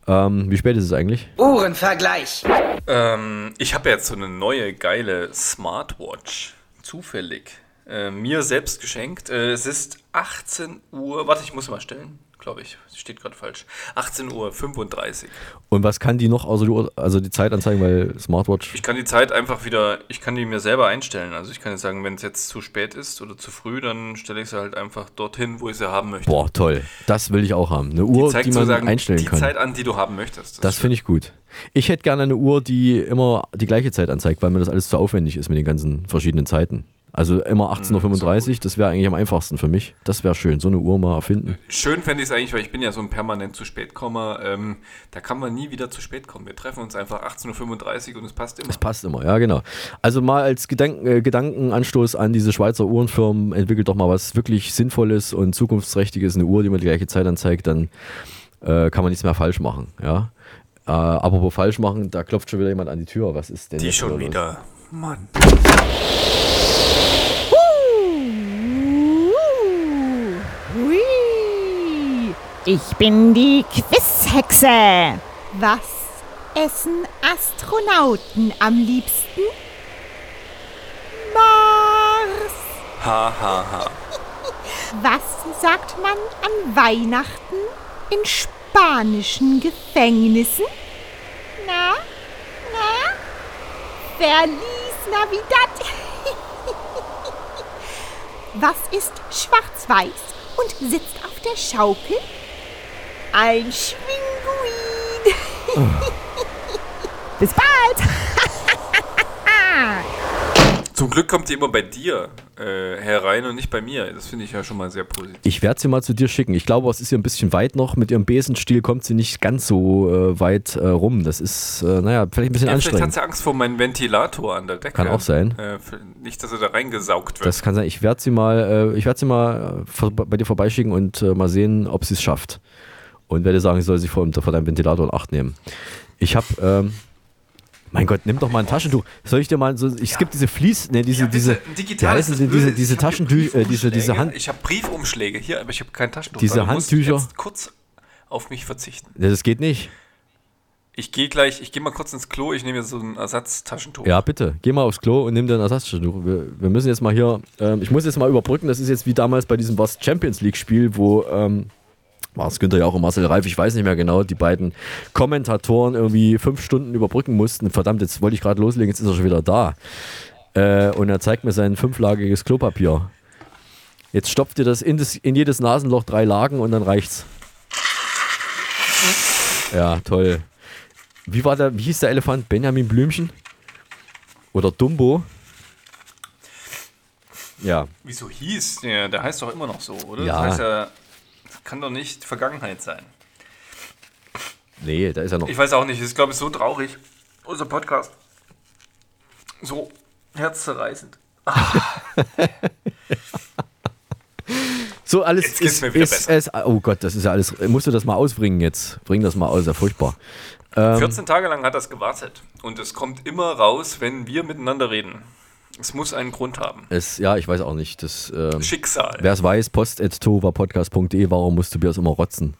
Ähm, wie spät ist es eigentlich? Uhrenvergleich. Ähm, ich habe jetzt so eine neue geile Smartwatch. Zufällig. Äh, mir selbst geschenkt. Äh, es ist 18 Uhr. Warte, ich muss mal stellen. Glaube ich. Steht gerade falsch. 18 Uhr 35. Und was kann die noch, außer die, Uhr- also die Zeit anzeigen, weil Smartwatch. Ich kann die Zeit einfach wieder, ich kann die mir selber einstellen. Also ich kann jetzt sagen, wenn es jetzt zu spät ist oder zu früh, dann stelle ich sie halt einfach dorthin, wo ich sie haben möchte. Boah, toll. Das will ich auch haben. Eine Uhr, die, zeigt man sozusagen einstellen die kann. Zeit an, die du haben möchtest. Das finde ich gut. Ich hätte gerne eine Uhr, die immer die gleiche Zeit anzeigt, weil mir das alles zu aufwendig ist mit den ganzen verschiedenen Zeiten. Also immer Hm, 18.35 Uhr, das wäre eigentlich am einfachsten für mich. Das wäre schön, so eine Uhr mal erfinden. Schön fände ich es eigentlich, weil ich bin ja so ein permanent zu spät Kommer. Ähm, da kann man nie wieder zu spät kommen. Wir treffen uns einfach 18.35 Uhr und es passt immer. Das passt immer, ja genau. Also mal als Gedanken, äh, Gedankenanstoß an diese Schweizer Uhrenfirmen, entwickelt doch mal was wirklich Sinnvolles und Zukunftsträchtiges, eine Uhr, die mir die gleiche Zeit anzeigt, dann äh, kann man nichts mehr falsch machen, ja. Äh, aber wo falsch machen, da klopft schon wieder jemand an die Tür. Was ist denn Die schon wieder. Mann. Ich bin die Quizhexe. Was essen Astronauten am liebsten? Mars. Ha, ha, ha. Was sagt man an Weihnachten in spanischen Gefängnissen? Na, na? Verlies Navidad. Was ist schwarz-weiß und sitzt auf der Schaukel? Ein Schwinguin. Bis bald. Zum Glück kommt die immer bei dir äh, herein und nicht bei mir. Das finde ich ja schon mal sehr positiv. Ich werde sie mal zu dir schicken. Ich glaube, es ist ihr ein bisschen weit noch. Mit ihrem Besenstiel kommt sie nicht ganz so äh, weit äh, rum. Das ist, äh, naja, vielleicht ein bisschen Ja, vielleicht hat anstrengend. sie Angst vor meinem Ventilator an der Decke. Kann auch sein. Äh, nicht, dass er da reingesaugt wird. Das kann sein. Ich werde sie mal, äh, ich werde sie mal äh, bei dir vorbeischicken und äh, mal sehen, ob sie es schafft. Und werde sagen, ich soll sich vor, vor deinem Ventilator in Acht nehmen. Ich habe, ähm, mein Gott, nimm doch mal ein Taschentuch. Soll ich dir mal so, ich, es gibt diese Fließ, ne, diese, diese, Ein wie digitales heißen sie, diese, diese Taschentücher, äh, diese, diese Hand, Ich habe Briefumschläge hier, aber ich habe kein Taschentuch. Diese Also Handtücher. Kurz auf mich verzichten. Das geht nicht. Ich gehe gleich, ich gehe mal kurz ins Klo, ich nehme jetzt so ein Ersatztaschentuch. Ja, bitte, geh mal aufs Klo und nimm dir ein Ersatztaschentuch. Wir, wir müssen jetzt mal hier, ähm, ich muss jetzt mal überbrücken, das ist jetzt wie damals bei diesem was Champions League Spiel, wo, ähm, war es Günther ja auch und Marcel Reif, ich weiß nicht mehr genau, die beiden Kommentatoren irgendwie fünf Stunden überbrücken mussten. Verdammt, jetzt wollte ich gerade loslegen, jetzt ist er schon wieder da. Äh, und er zeigt mir sein fünflagiges Klopapier. Jetzt stopft ihr das in, das in jedes Nasenloch drei Lagen und dann reicht's. Ja, toll. Wie war der, wie hieß der Elefant? Benjamin Blümchen? Oder Dumbo? Ja, Wieso hieß? Der, der heißt doch immer noch so, oder? Ja. Das heißt ja, kann doch nicht Vergangenheit sein. nee, da ist er noch. Ich weiß auch nicht, es ist glaube ich so traurig. Unser Podcast. So herzzerreißend. So, alles Jetzt ist, mir wieder ist, ist, Oh Gott, das ist ja alles. Musst du das mal ausbringen jetzt? Bring das mal aus, ja furchtbar. Ähm, 14 Tage lang hat das gewartet. Und es kommt immer raus, wenn wir miteinander reden. Es muss einen Grund haben. es, ja, ich weiß auch nicht. Das, ähm, Schicksal. Wer es weiß, post.tovapodcast.de, warum musst du Tobias immer rotzen,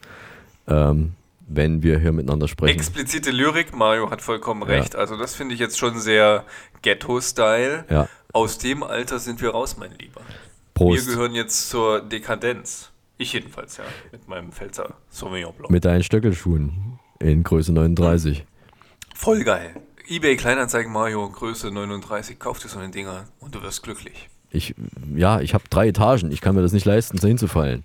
ähm, wenn wir hier miteinander sprechen? Explizite Lyrik, Mario hat vollkommen Ja. recht. Also das finde ich jetzt schon sehr Ghetto-Style. Ja. Aus dem Alter sind wir raus, mein Lieber. Prost. Wir gehören jetzt zur Dekadenz. Ich jedenfalls, ja. Mit meinem Pfälzer Sauvignon Blanc. Mit deinen Stöckelschuhen in Größe 39. Voll geil. eBay Kleinanzeigen Mario, Größe 39, kauf dir so eine Dinger und du wirst glücklich. Ich, ja, ich habe drei Etagen. Ich kann mir das nicht leisten, so hinzufallen.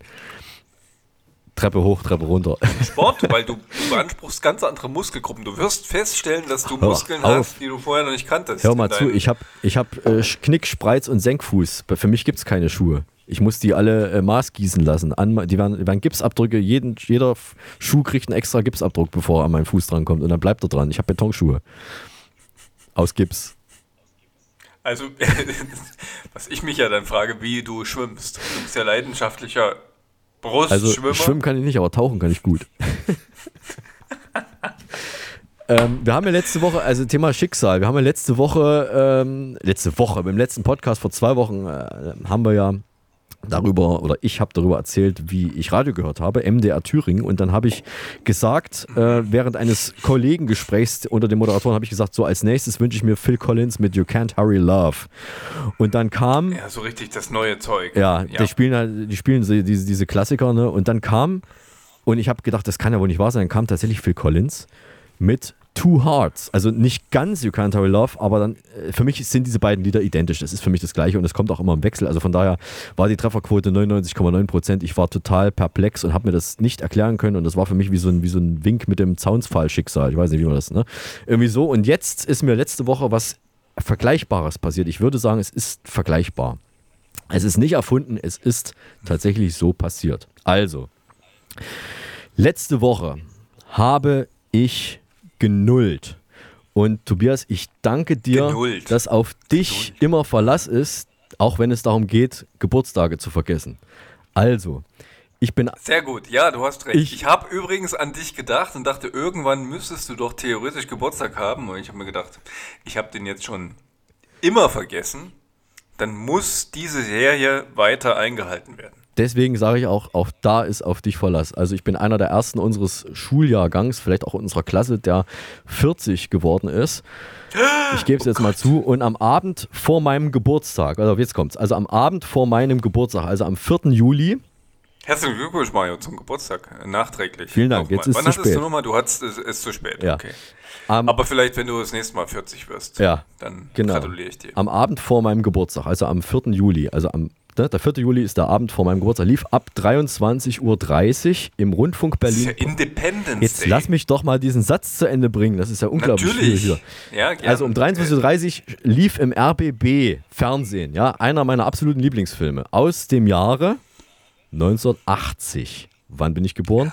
Treppe hoch, Treppe runter. Sport, weil du, du beanspruchst ganz andere Muskelgruppen. Du wirst feststellen, dass du Hör Muskeln auf. hast, die du vorher noch nicht kanntest. Hör mal zu, ich habe ich hab, äh, Knick, Spreiz und Senkfuß. Für mich gibt es keine Schuhe. Ich muss die alle äh, maßgießen lassen. An, die, werden, die werden Gipsabdrücke. Jeden, jeder Schuh kriegt einen extra Gipsabdruck, bevor er an meinen Fuß drankommt. Und dann bleibt er dran. Ich habe Betonschuhe. Aus Gips. Also, was ich mich ja dann frage, wie du schwimmst. Du bist ja leidenschaftlicher Also Brustschwimmer. schwimmen kann ich nicht, aber tauchen kann ich gut. ähm, wir haben ja letzte Woche, also Thema Schicksal, wir haben ja letzte Woche, ähm, letzte Woche, beim letzten Podcast vor zwei Wochen äh, haben wir ja darüber, oder ich habe darüber erzählt, wie ich Radio gehört habe, MDR Thüringen. Und dann habe ich gesagt, äh, während eines Kollegengesprächs unter den Moderatoren, habe ich gesagt, so als nächstes wünsche ich mir Phil Collins mit You Can't Hurry Love. Und dann kam ja, so richtig das neue Zeug. ja, Die spielen halt, die spielen diese, diese Klassiker, ne? Und dann kam, und ich habe gedacht, das kann ja wohl nicht wahr sein, dann kam tatsächlich Phil Collins mit Two Hearts. Also nicht ganz You Can't Hurry Love, aber dann, äh, für mich sind diese beiden Lieder identisch. Das ist für mich das Gleiche und es kommt auch immer im Wechsel. Also von daher war die Trefferquote 99,9 Prozent. Ich war total perplex und habe mir das nicht erklären können und das war für mich wie so ein, wie so ein Wink mit dem Zaunsfall-Schicksal. Ich weiß nicht, wie man das, ne? Irgendwie so. Und jetzt ist mir letzte Woche was Vergleichbares passiert. Ich würde sagen, es ist vergleichbar. Es ist nicht erfunden, es ist tatsächlich so passiert. Also, letzte Woche habe ich genullt. Und Tobias, ich danke dir, Genullt. dass auf dich immer Verlass ist, auch wenn es darum geht, Geburtstage zu vergessen. Also, ich bin Sehr gut, ja, du hast recht. Ich- Ich, habe übrigens an dich gedacht und dachte, irgendwann müsstest du doch theoretisch Geburtstag haben. Und ich habe mir gedacht, ich habe den jetzt schon immer vergessen. Dann muss diese Serie weiter eingehalten werden. Deswegen sage ich auch, auch da ist auf dich Verlass. Also ich bin einer der ersten unseres Schuljahrgangs, vielleicht auch unserer Klasse, der 40 geworden ist. Ich gebe es jetzt mal zu. Und am Abend vor meinem Geburtstag, also jetzt kommt's, also am Abend vor meinem Geburtstag, also am 4. Juli, Herzlichen Glückwunsch, Mario, zum Geburtstag. Nachträglich. Vielen Dank, jetzt ist Wann zu hattest spät. du nochmal? Du hattest es ist zu spät. Ja. Okay. am, Aber vielleicht, wenn du das nächste Mal 40 wirst, ja, dann genau, gratuliere ich dir. am Abend vor meinem Geburtstag, also am 4. Juli, also am ne, der 4. Juli ist der Abend vor meinem Geburtstag, lief ab 23.30 Uhr im Rundfunk Das ist Berlin. ja Independence Jetzt Day. lass mich doch mal diesen Satz zu Ende bringen. Das ist ja unglaublich Natürlich. hier. Ja. Also um 23.30 Uhr lief im RBB Fernsehen, ja, einer meiner absoluten Lieblingsfilme aus dem Jahre 1980. Wann bin ich geboren?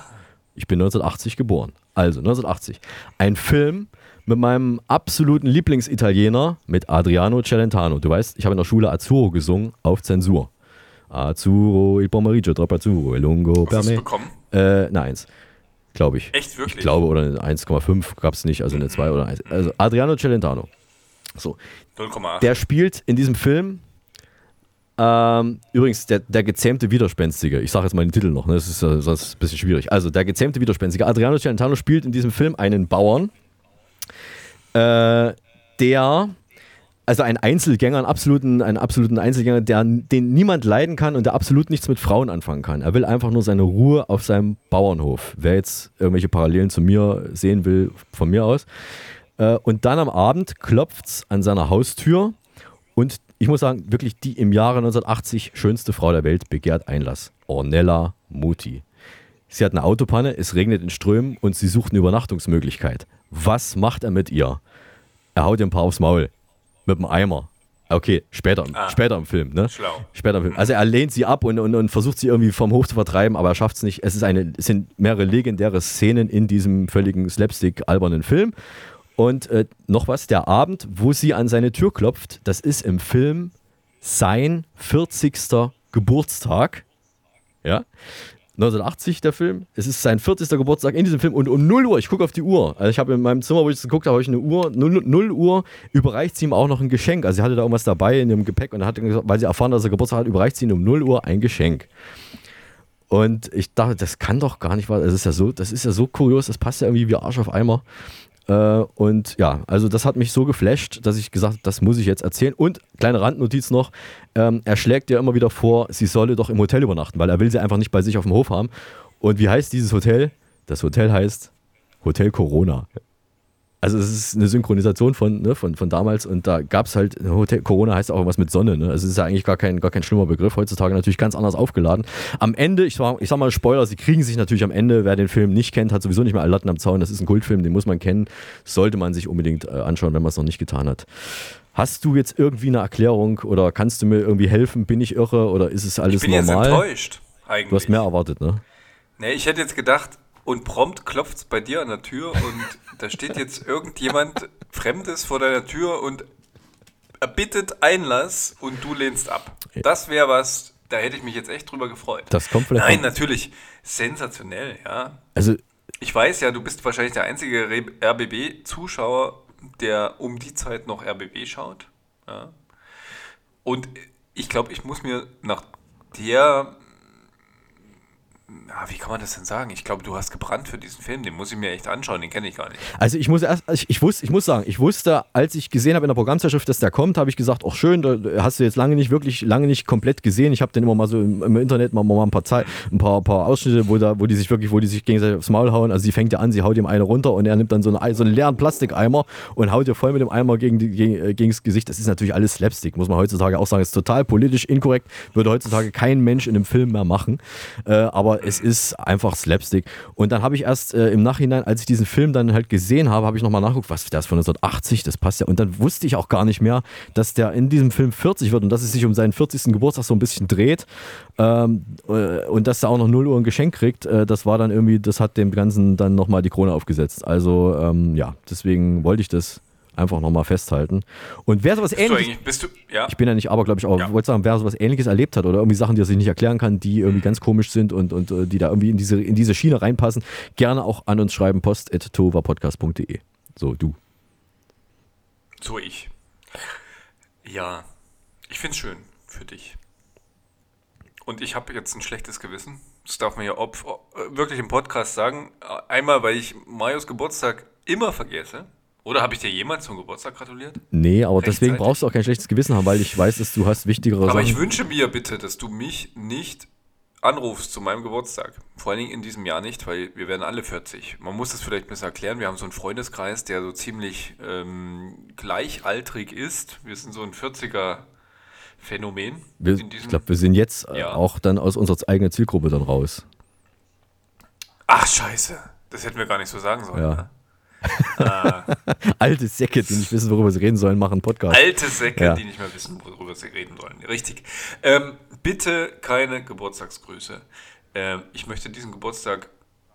Ich bin 1980 geboren. Also 1980. Ein Film mit meinem absoluten Lieblingsitaliener, mit Adriano Celentano. Du weißt, ich habe in der Schule Azzurro gesungen auf Zensur. Azzurro, il pomeriggio, troppo azzurro, il lungo per Hast du me. bekommen? Äh, nein. glaube ich. Echt, wirklich? Ich glaube, oder eine 1,5 gab es nicht, also eine 2 oder 1. Also Adriano Celentano. So. 0,8. Der spielt in diesem Film ähm, übrigens, der, der gezähmte Widerspenstige, ich sage jetzt mal den Titel noch, ne? das ist sonst ein bisschen schwierig. Also, der gezähmte Widerspenstige, Adriano Celentano spielt in diesem Film einen Bauern, äh, der, also ein Einzelgänger, einen absoluten, einen absoluten Einzelgänger, der, den niemand leiden kann und der absolut nichts mit Frauen anfangen kann. Er will einfach nur seine Ruhe auf seinem Bauernhof. Wer jetzt irgendwelche Parallelen zu mir sehen will, von mir aus. Äh, und dann am Abend klopft es an seiner Haustür und ich muss sagen, wirklich die im Jahre 1980 schönste Frau der Welt begehrt Einlass. Ornella Muti. Sie hat eine Autopanne, es regnet in Strömen und sie sucht eine Übernachtungsmöglichkeit. Was macht er mit ihr? Er haut ihr ein paar aufs Maul. Mit dem Eimer. Okay, später, Ah. später im Film, ne? Schlau. Später im Film. Also er lehnt sie ab und, und, und versucht sie irgendwie vom Hof zu vertreiben, aber er schafft es nicht. Es, ist eine, es sind mehrere legendäre Szenen in diesem völligen Slapstick-albernen Film. Und äh, noch was, der Abend, wo sie an seine Tür klopft, das ist im Film sein 40. Geburtstag. Ja. 1980 der Film. Es ist sein 40. Geburtstag in diesem Film und um 0 Uhr, ich gucke auf die Uhr. Also ich habe in meinem Zimmer, wo ich das geguckt habe, habe ich eine Uhr. 0, 0 Uhr überreicht sie ihm auch noch ein Geschenk. Also sie hatte da irgendwas dabei in ihrem Gepäck und hat gesagt, weil sie erfahren, dass er Geburtstag hat, überreicht sie ihm um 0 Uhr ein Geschenk. Und ich dachte, das kann doch gar nicht wahr. Das ist ja so, das ist ja so kurios, das passt ja irgendwie wie Arsch auf Eimer. Äh, und ja, also das hat mich so geflasht, dass ich gesagt habe, das muss ich jetzt erzählen. Und kleine Randnotiz noch, ähm, er schlägt ihr immer wieder vor, sie solle doch im Hotel übernachten, weil er will sie einfach nicht bei sich auf dem Hof haben. Und wie heißt dieses Hotel? Das Hotel heißt Hotel Corona. Also es ist eine Synchronisation von, ne, von, von damals und da gab es halt, Hotel Corona heißt auch irgendwas mit Sonne, ne? Also es ist ja eigentlich gar kein, gar kein schlimmer Begriff, heutzutage natürlich ganz anders aufgeladen. Am Ende, ich sag, ich sag mal Spoiler, sie kriegen sich natürlich am Ende, wer den Film nicht kennt, hat sowieso nicht mehr alle Latten am Zaun, das ist ein Kultfilm, den muss man kennen, sollte man sich unbedingt äh, anschauen, wenn man es noch nicht getan hat. Hast du jetzt irgendwie eine Erklärung oder kannst du mir irgendwie helfen? Bin ich irre oder ist es alles Ich bin normal? jetzt enttäuscht, eigentlich. Du hast mehr erwartet, ne? Nee, ich hätte jetzt gedacht, und prompt klopft es bei dir an der Tür und da steht jetzt irgendjemand Fremdes vor deiner Tür und erbittet Einlass und du lehnst ab. Das wäre was, da hätte ich mich jetzt echt drüber gefreut. Das kommt vielleicht Nein, natürlich, sensationell, ja. Also Ich weiß ja, du bist wahrscheinlich der einzige RBB-Zuschauer, der um die Zeit noch RBB schaut. Ja. Und ich glaube, ich muss mir nach der. Ja, wie kann man das denn sagen? Ich glaube, du hast gebrannt für diesen Film. Den muss ich mir echt anschauen. Den kenne ich gar nicht. Also ich muss erst, ich, ich, wusste, ich muss sagen, ich wusste, als ich gesehen habe in der Programmzeitschrift, dass der kommt, habe ich gesagt, ach schön, da hast du jetzt lange nicht wirklich, lange nicht komplett gesehen. Ich habe den immer mal so im, im Internet mal, mal ein paar Zeit, ein paar, paar Ausschnitte, wo da, wo die sich wirklich, wo die sich gegenseitig aufs Maul hauen. Also sie fängt ja an, sie haut ihm eine runter und er nimmt dann so einen, so einen leeren Plastikeimer und haut ihr voll mit dem Eimer gegen, gegen, äh, gegen das Gesicht. Das ist natürlich alles Slapstick, muss man heutzutage auch sagen. ist total politisch inkorrekt, würde heutzutage kein Mensch in einem Film mehr machen. Äh, aber es ist einfach Slapstick. Und dann habe ich erst äh, im Nachhinein, als ich diesen Film dann halt gesehen habe, habe ich nochmal nachgeguckt, was, ist von 1980, das passt ja. Und dann wusste ich auch gar nicht mehr, dass der in diesem Film 40 wird und dass es sich um seinen 40. Geburtstag so ein bisschen dreht. Ähm, äh, und dass er auch noch 0 Uhr ein Geschenk kriegt, äh, das war dann irgendwie, das hat dem Ganzen dann nochmal die Krone aufgesetzt. Also ähm, ja, deswegen wollte ich das einfach nochmal festhalten. Und wer sowas Bist du ähnliches. eigentlich, bist du, ja? Ich bin ja nicht aber, glaube ich, auch. Ich wollte sagen, wer sowas ähnliches erlebt hat oder irgendwie Sachen, die er sich nicht erklären kann, die irgendwie ganz komisch sind und, und äh, die da irgendwie in diese, in diese Schiene reinpassen, gerne auch an uns schreiben, post.tovapodcast.de. So, du. So ich. Ja, ich finde es schön für dich. Und ich habe jetzt ein schlechtes Gewissen. Das darf man ja ob, äh, wirklich im Podcast sagen. Einmal, weil ich Marios Geburtstag immer vergesse. Oder habe ich dir jemals zum Geburtstag gratuliert? Nee, aber deswegen brauchst du auch kein schlechtes Gewissen haben, weil ich weiß, dass du hast wichtigere Aber Sachen. ich wünsche mir bitte, dass du mich nicht anrufst zu meinem Geburtstag. Vor allen Dingen in diesem Jahr nicht, weil wir werden alle 40. Man muss das vielleicht besser erklären. Wir haben so einen Freundeskreis, der so ziemlich ähm, gleichaltrig ist. Wir sind so ein 40er Phänomen. wir, in diesem- ich glaube, wir sind jetzt äh, Ja. auch dann aus unserer eigenen Zielgruppe dann raus. Ach, scheiße. Das hätten wir gar nicht so sagen sollen. Ja. Ne? Ah, Alte Säcke, die nicht wissen, worüber sie reden sollen, machen einen Podcast. alte Säcke, Ja. die nicht mehr wissen, worüber sie reden sollen. Richtig. Ähm, bitte keine Geburtstagsgrüße. Ähm, ich möchte diesen Geburtstag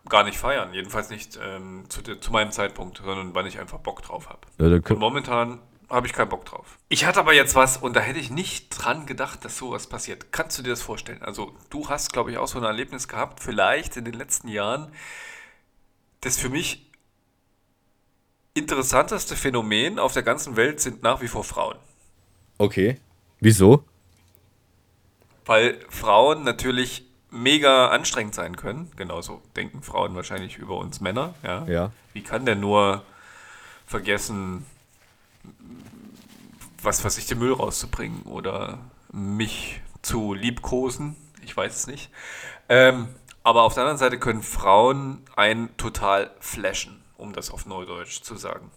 gar nicht feiern. Jedenfalls nicht ähm, zu, zu meinem Zeitpunkt, sondern wann ich einfach Bock drauf habe. Ja, Und momentan habe ich keinen Bock drauf. Ich hatte aber jetzt was und da hätte ich nicht dran gedacht, dass sowas passiert. Kannst du dir das vorstellen? Also du hast, glaube ich, auch so ein Erlebnis gehabt, vielleicht in den letzten Jahren, das für mich interessanteste Phänomen auf der ganzen Welt sind nach wie vor Frauen. Okay. Wieso? Weil Frauen natürlich mega anstrengend sein können. Genauso denken Frauen wahrscheinlich über uns Männer. Ja. Ja. Wie kann der nur vergessen, was weiß ich, den Müll rauszubringen oder mich zu liebkosen? Ich weiß es nicht. Ähm, aber auf der anderen Seite können Frauen einen total flashen, um das auf Neudeutsch zu sagen.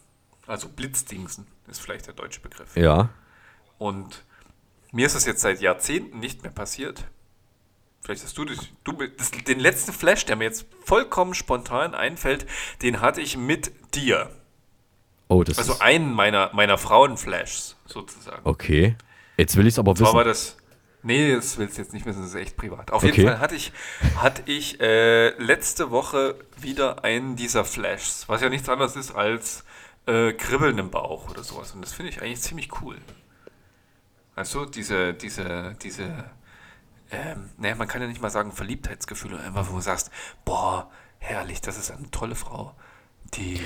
Also Blitzdingsen ist vielleicht der deutsche Begriff. Ja. Und mir ist das jetzt seit Jahrzehnten nicht mehr passiert. Vielleicht hast du, das, du das, den letzten Flash, der mir jetzt vollkommen spontan einfällt, den hatte ich mit dir. Oh, das Also einen meiner, meiner Frauenflashs sozusagen. Okay. Jetzt will ich es aber wissen. war das. Nee, das willst du jetzt nicht wissen, das ist echt privat. Auf Okay. jeden Fall hatte ich, hatte ich äh, letzte Woche wieder einen dieser Flashs, was ja nichts anderes ist als äh, Kribbeln im Bauch oder sowas. Und das finde ich eigentlich ziemlich cool. Du, diese, diese, diese, ähm, naja, man kann ja nicht mal sagen Verliebtheitsgefühle, einfach wo du sagst, boah, herrlich, das ist eine tolle Frau, die,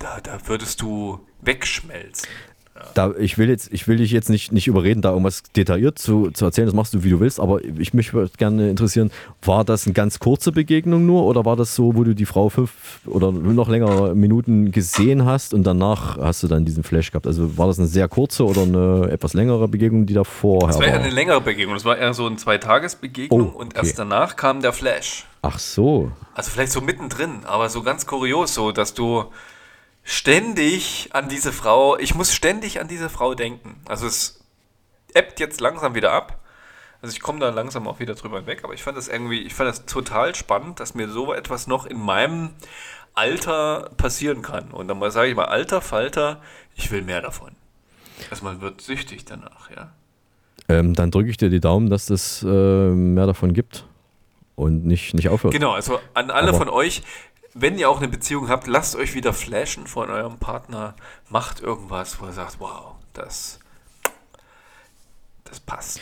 da, da würdest du wegschmelzen. Da, ich will jetzt, ich will dich jetzt nicht, nicht überreden, da irgendwas detailliert zu, zu erzählen, das machst du, wie du willst, aber ich mich würde gerne interessieren, war das eine ganz kurze Begegnung nur oder war das so, wo du die Frau fünf oder noch längere Minuten gesehen hast und danach hast du dann diesen Flash gehabt? Also war das eine sehr kurze oder eine etwas längere Begegnung, die da vorher Das war ja war? eine längere Begegnung. Das war eher so eine Zweitagesbegegnung Oh, und okay. erst danach kam der Flash. Ach so. Also vielleicht so mittendrin, aber so ganz kurios, so dass du ständig an diese Frau, ich muss ständig an diese Frau denken. Also es ebbt jetzt langsam wieder ab. Also ich komme da langsam auch wieder drüber hinweg, aber ich fand das irgendwie, ich fand das total spannend, dass mir so etwas noch in meinem Alter passieren kann. Und dann sage ich mal, alter Falter, ich will mehr davon. Also man wird süchtig danach, ja. Ähm, dann drücke ich dir die Daumen, dass das äh, mehr davon gibt und nicht, nicht aufhört. Genau, also an alle Aber- von euch, wenn ihr auch eine Beziehung habt, lasst euch wieder flashen von eurem Partner. Macht irgendwas, wo ihr sagt, wow, das, das passt.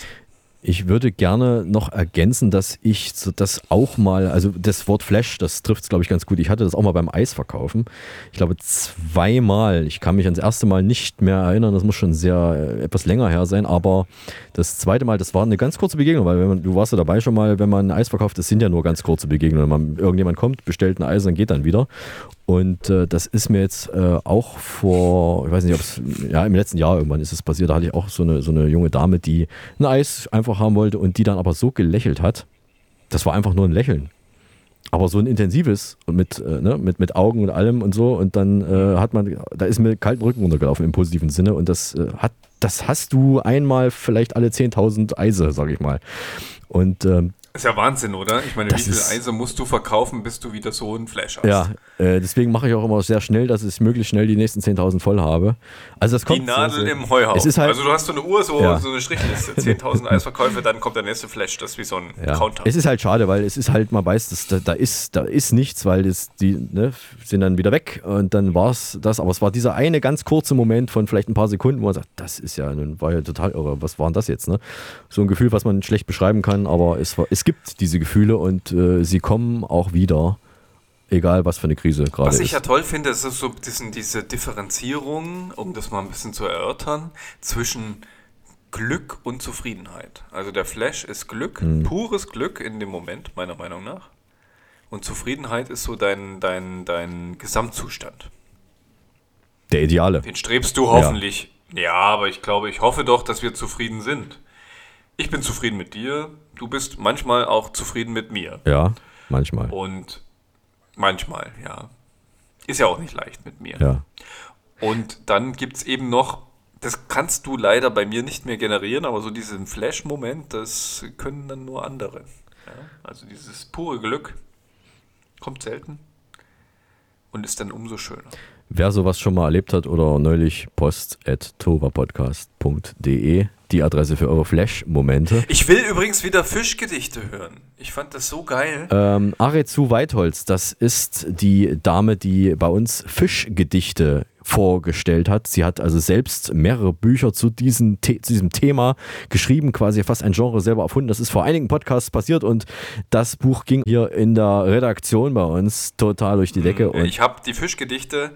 Ich würde gerne noch ergänzen, dass ich das auch mal, also das Wort Flash, das trifft es, glaube ich, ganz gut. Ich hatte das auch mal beim Eisverkaufen. Ich glaube, zweimal. Ich kann mich ans erste Mal nicht mehr erinnern, das muss schon sehr äh, etwas länger her sein, aber das zweite Mal, das war eine ganz kurze Begegnung, weil man, du warst ja dabei schon mal, wenn man Eis verkauft, das sind ja nur ganz kurze Begegnungen. Man, irgendjemand kommt, bestellt ein Eis und geht dann wieder. Und äh, das ist mir jetzt äh, auch vor, ich weiß nicht, ob es, ja, im letzten Jahr irgendwann ist es passiert, da hatte ich auch so eine, so eine junge Dame, die ein Eis einfach haben wollte und die dann aber so gelächelt hat. Das war einfach nur ein Lächeln. Aber so ein intensives und mit, äh, ne, mit, mit Augen und allem und so. Und dann äh, hat man, da ist mir kalten Rücken runtergelaufen im positiven Sinne. Und das äh, hat, das hast du einmal vielleicht alle 10.000 Eise, sag ich mal. Und ähm, Ist ja Wahnsinn, oder? Ich meine, Das wie viel ist- Eise musst du verkaufen, bis du wieder so einen Flash hast? Ja, äh, deswegen mache ich auch immer sehr schnell, dass ich möglichst schnell die nächsten 10.000 voll habe. Also das Die kommt Nadel so, im Heuhaufen. Ist halt, also du hast so eine Uhr, so, Ja. so eine Strichliste, 10.000 Eisverkäufe, dann kommt der nächste Flash. Das ist wie so ein ja. Counter. Es ist halt schade, weil es ist halt, man weiß, dass da, da, ist, da ist nichts, weil das, die ne, sind dann wieder weg und dann war es das. Aber es war dieser eine ganz kurze Moment von vielleicht ein paar Sekunden, wo man sagt, das ist ja, nun war ja total irre. Was war denn das jetzt? Ne? So ein Gefühl, was man schlecht beschreiben kann, aber es, war, es gibt diese Gefühle und äh, sie kommen auch wieder, egal was für eine Krise gerade Was ist. ich ja toll finde, ist so diesen, diese Differenzierung, um das mal ein bisschen zu erörtern, zwischen Glück und Zufriedenheit. Also der Flash ist Glück, Mhm. pures Glück in dem Moment, meiner Meinung nach. Und Zufriedenheit ist so dein, dein, dein Gesamtzustand. Der Ideale. Den strebst du hoffentlich. Ja. aber ich glaube, ich hoffe doch, dass wir zufrieden sind. Ich bin zufrieden mit dir. Du bist manchmal auch zufrieden mit mir. Ja, manchmal. Und manchmal, ja. Ist ja auch nicht leicht mit mir. Ja. Und dann gibt es eben noch, das kannst du leider bei mir nicht mehr generieren, aber so diesen Flash-Moment, das können dann nur andere. Ja? Also dieses pure Glück kommt selten und ist dann umso schöner. Wer sowas schon mal erlebt hat oder neulich post at tovapodcast.de, die Adresse für eure Flash-Momente. Ich will übrigens wieder Fischgedichte hören. Ich fand das so geil. Ähm, Arezu Weitholz, das ist die Dame, die bei uns Fischgedichte vorgestellt hat. Sie hat also selbst mehrere Bücher zu, diesen, zu diesem Thema geschrieben, quasi fast ein Genre selber erfunden. Das ist vor einigen Podcasts passiert und das Buch ging hier in der Redaktion bei uns total durch die Decke. Und Ich habe die Fischgedichte,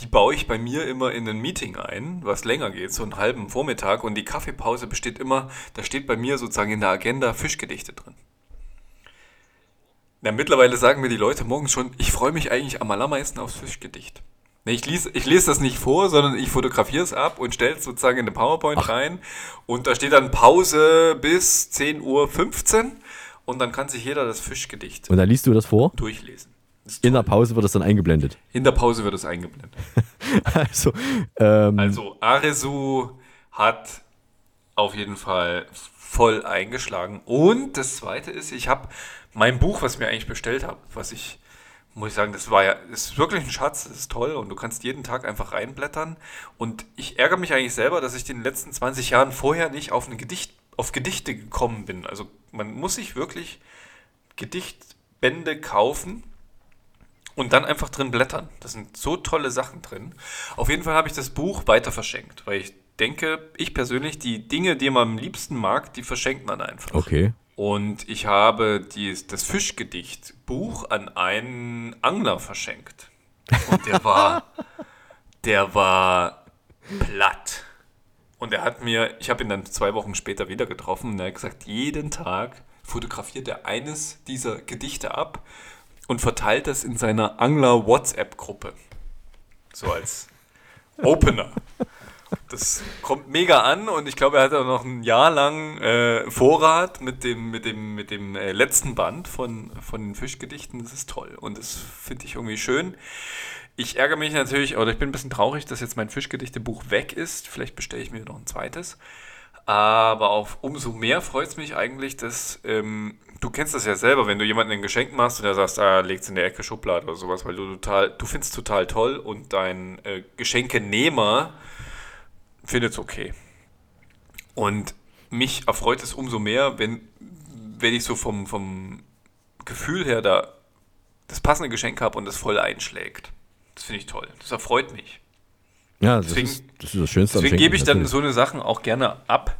die baue ich bei mir immer in ein Meeting ein, was länger geht, so einen halben Vormittag. Und die Kaffeepause besteht immer, da steht bei mir sozusagen in der Agenda Fischgedichte drin. Na, mittlerweile sagen mir die Leute morgens schon, ich freue mich eigentlich am allermeisten aufs Fischgedicht. Nee, ich, lese, ich lese das nicht vor, sondern ich fotografiere es ab und stelle es sozusagen in eine PowerPoint rein. Und da steht dann Pause bis 10.15 Uhr und dann kann sich jeder das Fischgedicht und dann liest du das vor. durchlesen. In der Pause wird das dann eingeblendet. In der Pause wird es eingeblendet. Also, ähm, Also Aresu hat auf jeden Fall voll eingeschlagen. Und das Zweite ist, ich habe mein Buch, was mir eigentlich bestellt habe, was ich, muss ich sagen, das war ja, ist wirklich ein Schatz, das ist toll und du kannst jeden Tag einfach reinblättern. Und ich ärgere mich eigentlich selber, dass ich in den letzten 20 Jahren vorher nicht auf, ein Gedicht, auf Gedichte gekommen bin. Also man muss sich wirklich Gedichtbände kaufen und dann einfach drin blättern. Da sind so tolle Sachen drin. Auf jeden Fall habe ich das Buch weiter verschenkt, weil ich denke, ich persönlich, die Dinge, die man am liebsten mag, die verschenkt man einfach. okay. Und ich habe die, das Fischgedicht-Buch an einen Angler verschenkt. Und der war, der war platt. Und er hat mir, ich habe ihn dann zwei Wochen später wieder getroffen und er hat gesagt, jeden Tag fotografiert er eines dieser Gedichte ab und verteilt das in seiner Angler-WhatsApp-Gruppe. So als Opener. Das kommt mega an und ich glaube, er hat auch noch ein Jahr lang äh, Vorrat mit dem, mit dem, mit dem äh, letzten Band von, von den Fischgedichten. Das ist toll und das finde ich irgendwie schön. Ich ärgere mich natürlich, oder ich bin ein bisschen traurig, dass jetzt mein Fischgedichtebuch weg ist. Vielleicht bestelle ich mir noch ein zweites. Aber auf umso mehr freut es mich eigentlich, dass ähm, du kennst das ja selber, wenn du jemandem ein Geschenk machst und der sagst, ah, leg's in der Ecke Schublade oder sowas, weil du total, du findest total toll und dein äh, Geschenkenehmer es okay. Und mich erfreut es umso mehr, wenn, wenn ich so vom, vom Gefühl her da das passende Geschenk habe und das voll einschlägt. Das finde ich toll. Das erfreut mich. Ja, das, Deswegen- ist, das ist das Schönste Deswegen gebe ich dann natürlich. so eine Sachen auch gerne ab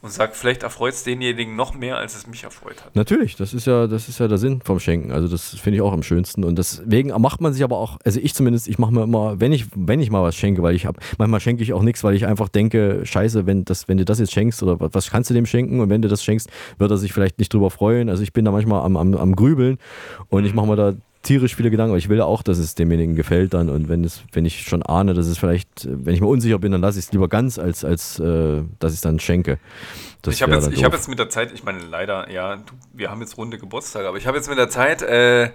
und sage, vielleicht erfreut es denjenigen noch mehr, als es mich erfreut hat. Natürlich, das ist ja, das ist ja der Sinn vom Schenken. Also das finde ich auch am schönsten. Und deswegen macht man sich aber auch, also ich zumindest, ich mache mir immer, wenn ich, wenn ich mal was schenke, weil ich habe, manchmal schenke ich auch nichts, weil ich einfach denke, scheiße, wenn das, wenn du das jetzt schenkst oder was- was kannst du dem schenken und wenn du das schenkst, wird er sich vielleicht nicht drüber freuen. Also ich bin da manchmal am, am, am Grübeln und ich mache mir da tierisch viele Gedanken, aber ich will ja auch, dass es demjenigen gefällt dann und wenn es, wenn ich schon ahne, dass es vielleicht, wenn ich mir unsicher bin, dann lasse ich es lieber ganz, als, als äh, dass ich es dann schenke. Das ich habe jetzt, ich hab jetzt mit der Zeit, ich meine, leider, ja, du, wir haben jetzt runde Geburtstage, aber ich habe jetzt mit der Zeit äh,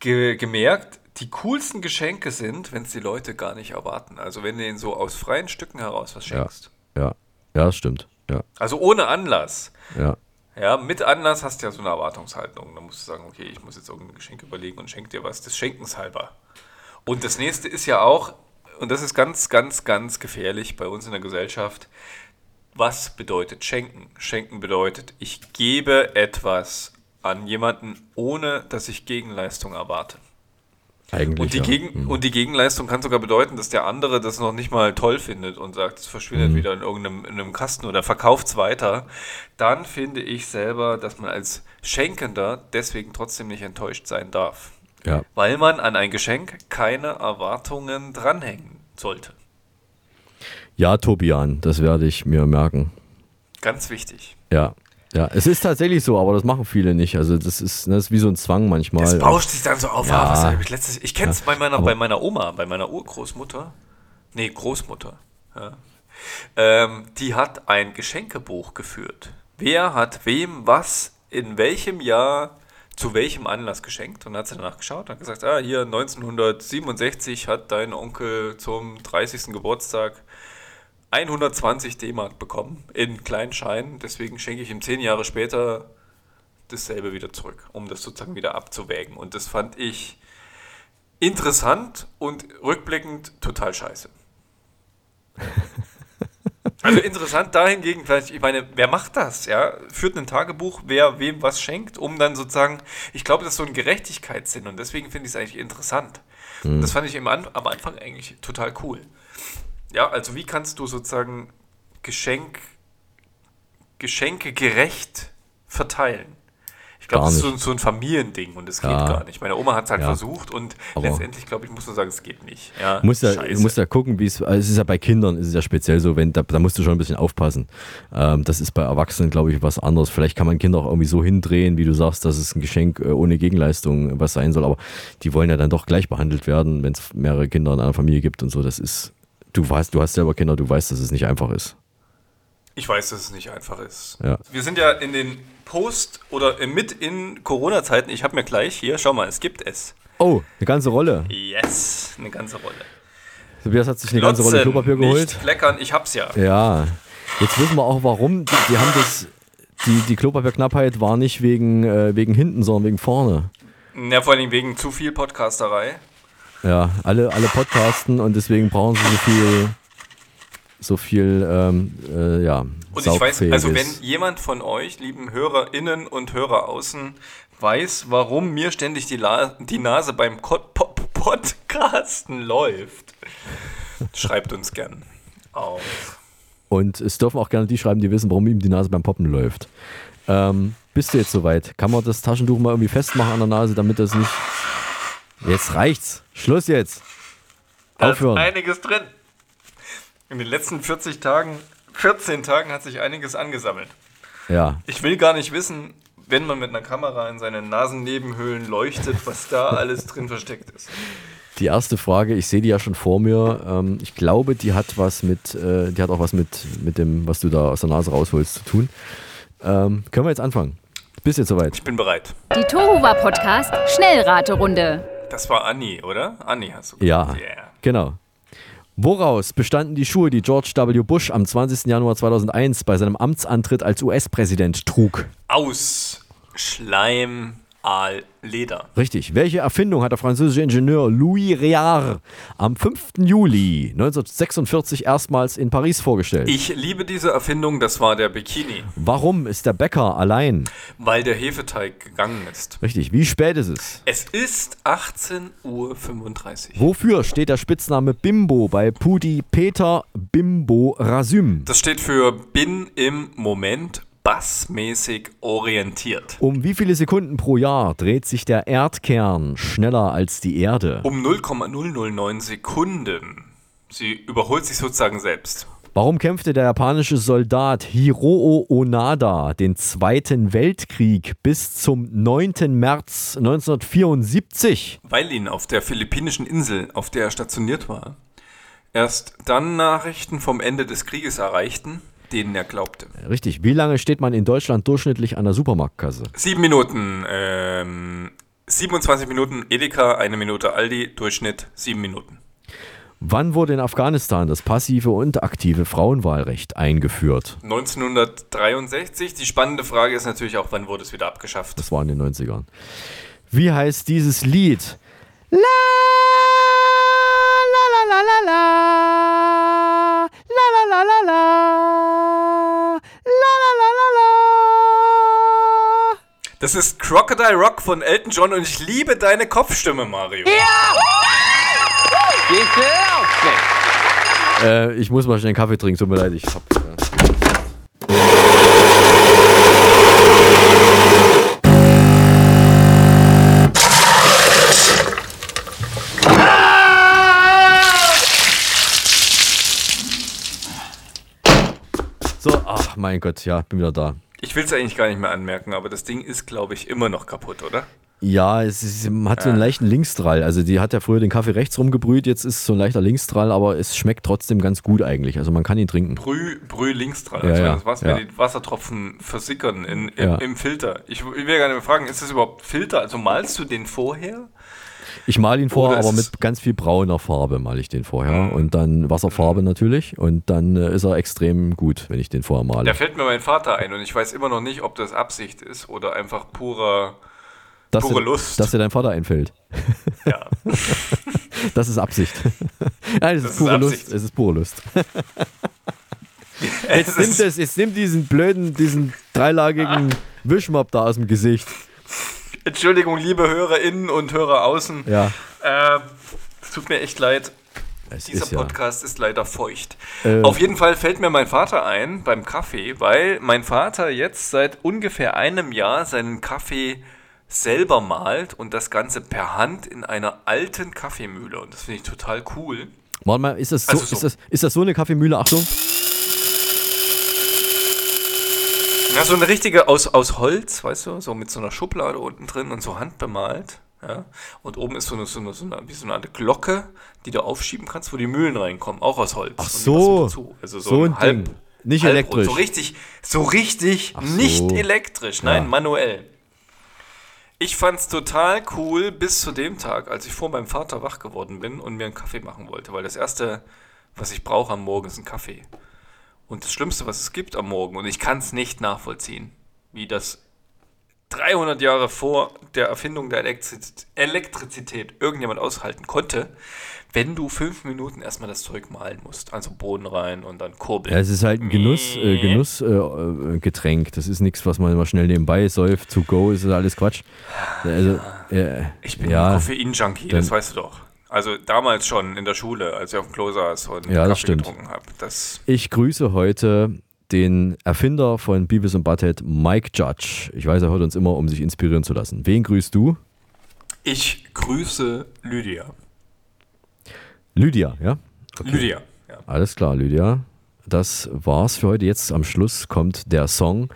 ge gemerkt, die coolsten Geschenke sind, wenn es die Leute gar nicht erwarten. Also wenn du ihnen so aus freien Stücken heraus was ja, schenkst. ja, ja, das stimmt. Ja, Also ohne Anlass. ja. Ja, mit Anlass hast du ja so eine Erwartungshaltung. Da musst du sagen, okay, ich muss jetzt irgendein Geschenk überlegen und schenk dir was des Schenkens halber. Und das nächste ist ja auch, und das ist ganz, ganz, ganz gefährlich bei uns in der Gesellschaft, was bedeutet schenken? Schenken bedeutet, ich gebe etwas an jemanden, ohne dass ich Gegenleistung erwarte. Eigentlich. Und die, ja. Gegen, und die Gegenleistung kann sogar bedeuten, dass der andere das noch nicht mal toll findet und sagt, es verschwindet Mhm. wieder in irgendeinem in einem Kasten oder verkauft es weiter. Dann finde ich selber, dass man als Schenkender deswegen trotzdem nicht enttäuscht sein darf. Ja. Weil man an ein Geschenk keine Erwartungen dranhängen sollte. Ja, Tobian, das werde ich mir merken. Ganz wichtig. Ja. Ja, es ist tatsächlich so, aber das machen viele nicht. Also das ist, das ist wie so ein Zwang manchmal. Das bauscht sich dann so auf. Ja. Ah, was hab ich letztes Ich kenne es Ja, bei, meiner, bei meiner Oma, bei meiner Urgroßmutter. Nee, Großmutter. Ja. Ähm, die hat ein Geschenkebuch geführt. Wer hat wem was in welchem Jahr zu welchem Anlass geschenkt? Und dann hat sie danach geschaut und hat gesagt, ah, hier 1967 hat dein Onkel zum 30. Geburtstag 120 D-Mark bekommen in kleinen Scheinen. Deswegen schenke ich ihm zehn Jahre später dasselbe wieder zurück, um das sozusagen wieder abzuwägen. Und das fand ich interessant und rückblickend total scheiße. Also interessant dahingegen, vielleicht, ich meine, wer macht das? Ja? Führt ein Tagebuch, wer wem was schenkt, um dann sozusagen, ich glaube, das ist so ein Gerechtigkeitssinn und deswegen finde ich es eigentlich interessant. Mhm. Das fand ich am Anfang eigentlich total cool. Ja, also wie kannst du sozusagen Geschenk, Geschenke gerecht verteilen? Ich glaube, das ist so, so ein Familiending und es geht Ja. gar nicht. Meine Oma hat es halt Ja. versucht und Aber- letztendlich, glaube ich, musst du sagen, es geht nicht. Ja, Du musst ja, scheiße. musst ja gucken, wie es, also es ist ja bei Kindern, ist es ja speziell so, wenn, da, da musst du schon ein bisschen aufpassen. Ähm, das ist bei Erwachsenen, glaube ich, was anderes. Vielleicht kann man Kinder auch irgendwie so hindrehen, wie du sagst, dass es ein Geschenk äh, ohne Gegenleistung was sein soll, aber die wollen ja dann doch gleich behandelt werden, wenn es mehrere Kinder in einer Familie gibt und so. Das ist, du weißt, du hast selber Kinder, du weißt, dass es nicht einfach ist. Ich weiß, dass es nicht einfach ist. Ja. Wir sind ja in den Post- oder mit in Corona-Zeiten. Ich habe mir gleich hier, schau mal, es gibt es. Oh, eine ganze Rolle. Yes, eine ganze Rolle. Tobias hat sich eine ganze Rolle Klopapier geholt. Nicht kleckern, ich hab's ja. Ja, jetzt wissen wir auch warum. Die, die haben das, die, die Klopapierknappheit war nicht wegen, äh, wegen hinten, sondern wegen vorne. Ja, vor allem wegen zu viel Podcasterei. Ja, alle, alle podcasten und deswegen brauchen sie so viel, so viel, ähm, äh, ja, Und ich weiß, also wenn jemand von euch, lieben HörerInnen und Hörer außen, weiß, warum mir ständig die, La die Nase beim Podcasten läuft, schreibt uns gern auf. Und es dürfen auch gerne die schreiben, die wissen, warum ihm die Nase beim Poppen läuft. Ähm, bist du jetzt soweit? Kann man das Taschentuch mal irgendwie festmachen an der Nase, damit das nicht. Jetzt reicht's. Schluss jetzt. Da Aufhören. ist einiges drin. In den letzten 40 Tagen, 14 Tagen hat sich einiges angesammelt. Ja. Ich will gar nicht wissen, wenn man mit einer Kamera in seine Nasennebenhöhlen leuchtet, was da alles drin versteckt ist. Die erste Frage, ich sehe die ja schon vor mir. Ähm, ich glaube, die hat was mit, äh, die hat auch was mit, mit dem, was du da aus der Nase rausholst, zu tun. Ähm, können wir jetzt anfangen? Bist du jetzt soweit? Ich bin bereit. Die Tohuwa Podcast Schnellraterunde. Das war Anni, oder? Anni hast du Ja, gesagt. Yeah. genau. Woraus bestanden die Schuhe, die George W. Bush am 20. Januar 2001 bei seinem Amtsantritt als US-Präsident trug? Aus Schleim, Aal, Leder. Richtig. Welche Erfindung hat der französische Ingenieur Louis Réard am 5. Juli 1946 erstmals in Paris vorgestellt? Ich liebe diese Erfindung, das war der Bikini, Warum ist der Bäcker allein? weil der Hefeteig gegangen ist. Richtig. Wie spät ist es? Es ist 18.35 Uhr. Wofür steht der Spitzname Bimbo bei Pudi Peter Bimbo Rasüm? Das steht für bin im Moment bassmäßig orientiert. Um wie viele Sekunden pro Jahr dreht sich der Erdkern schneller als die Erde? Um 0,009 Sekunden. Sie überholt sich sozusagen selbst. Warum kämpfte der japanische Soldat Hiroo Onada den Zweiten Weltkrieg bis zum 9. März 1974? Weil ihn auf der philippinischen Insel, auf der er stationiert war, erst dann Nachrichten vom Ende des Krieges erreichten, denen er glaubte. Richtig. Wie lange steht man in Deutschland durchschnittlich an der Supermarktkasse? Sieben Minuten, ähm, 27 Minuten Edeka, eine Minute Aldi, Durchschnitt sieben Minuten. Wann wurde in Afghanistan das passive und aktive Frauenwahlrecht eingeführt? 1963. Die spannende Frage ist natürlich auch, wann wurde es wieder abgeschafft? Das war in den 90ern. Wie heißt dieses Lied? La la la la la la la la la la la la la la la la Das ist Crocodile Rock von Elton John und ich liebe deine Kopfstimme, Mario. Äh, ich muss mal schnell einen Kaffee trinken, tut mir leid. Ich hab, ach mein Gott, ja, bin wieder da. Ich will es eigentlich gar nicht mehr anmerken, aber das Ding ist, glaube ich, immer noch kaputt, oder? Ja, es ist, hat so einen Ja. leichten Linksdrall. Also die hat ja früher den Kaffee rechts rumgebrüht, jetzt ist es so ein leichter Linksdrall, aber es schmeckt trotzdem ganz gut eigentlich. Also man kann ihn trinken. Brüh, Brüh links dran. Ja, also ja, das was, ja. wenn die Wassertropfen versickern in, im, Ja. im Filter. Ich, ich will gerne fragen, ist das überhaupt Filter? Also malst du den vorher? Ich male ihn vor, Oder ist aber mit ganz viel brauner Farbe male ich den vorher. Und dann Wasserfarbe natürlich. Und dann äh, ist er extrem gut, wenn ich den vorher male. Da fällt mir mein Vater ein und ich weiß immer noch nicht, ob das Absicht ist oder einfach purer, dass pure dir, Lust. Dass dir dein Vater einfällt. Ja. das ist Absicht. Nein, es Das ist ist pure Absicht. Lust. Es ist pure Lust. Es Jetzt nimm, das, jetzt nimm diesen blöden, diesen dreilagigen Wischmopp da aus dem Gesicht. Entschuldigung, liebe HörerInnen und Hörer außen. Ja. Äh, es tut mir echt leid. Es Dieser ist ja- Podcast ist leider feucht. Äh, Auf jeden Fall fällt mir mein Vater ein beim Kaffee, weil mein Vater jetzt seit ungefähr einem Jahr seinen Kaffee selber malt und das Ganze per Hand in einer alten Kaffeemühle. Und das finde ich total cool. Warte mal, ist das, so, Also so. Ist, das, ist das so eine Kaffeemühle? Achtung. Ja, so eine richtige aus, aus Holz, weißt du, so mit so einer Schublade unten drin und so handbemalt. Ja. Und oben ist so eine, so eine, so eine, wie so eine Art Glocke, die du aufschieben kannst, wo die Mühlen reinkommen, auch aus Holz. Ach so. Also so, So ein ein halb, Ding. Nicht halbrund. elektrisch. So richtig, so richtig Ach so. nicht elektrisch, nein, Ja. manuell. Ich fand's total cool bis zu dem Tag, als ich vor meinem Vater wach geworden bin und mir einen Kaffee machen wollte, weil das erste, was ich brauche am Morgen, ist ein Kaffee. Und das Schlimmste, was es gibt am Morgen, und ich kann es nicht nachvollziehen, wie das 300 Jahre vor der Erfindung der Elektrizität, Elektrizität irgendjemand aushalten konnte, wenn du fünf Minuten erstmal das Zeug malen musst. Also Boden rein und dann kurbeln. Ja, es ist halt ein Genuss, äh, Genuss äh, äh, Getränk. Das ist nichts, was man immer schnell nebenbei säuft. To go ist alles Quatsch. Also, äh, Ich bin ja, ein Koffein-Junkie, das weißt du doch. Also damals schon in der Schule, als ich auf dem Klo saß und Ja, Kaffee stimmt. getrunken habe. Ich grüße heute den Erfinder von Beavis und Butthead, Mike Judge. Ich weiß, er hört uns immer, um sich inspirieren zu lassen. Wen grüßt du? ich grüße Lydia. Lydia, ja? Lydia, ja. Alles klar, Lydia. Das war's für heute. Jetzt am Schluss kommt der Song,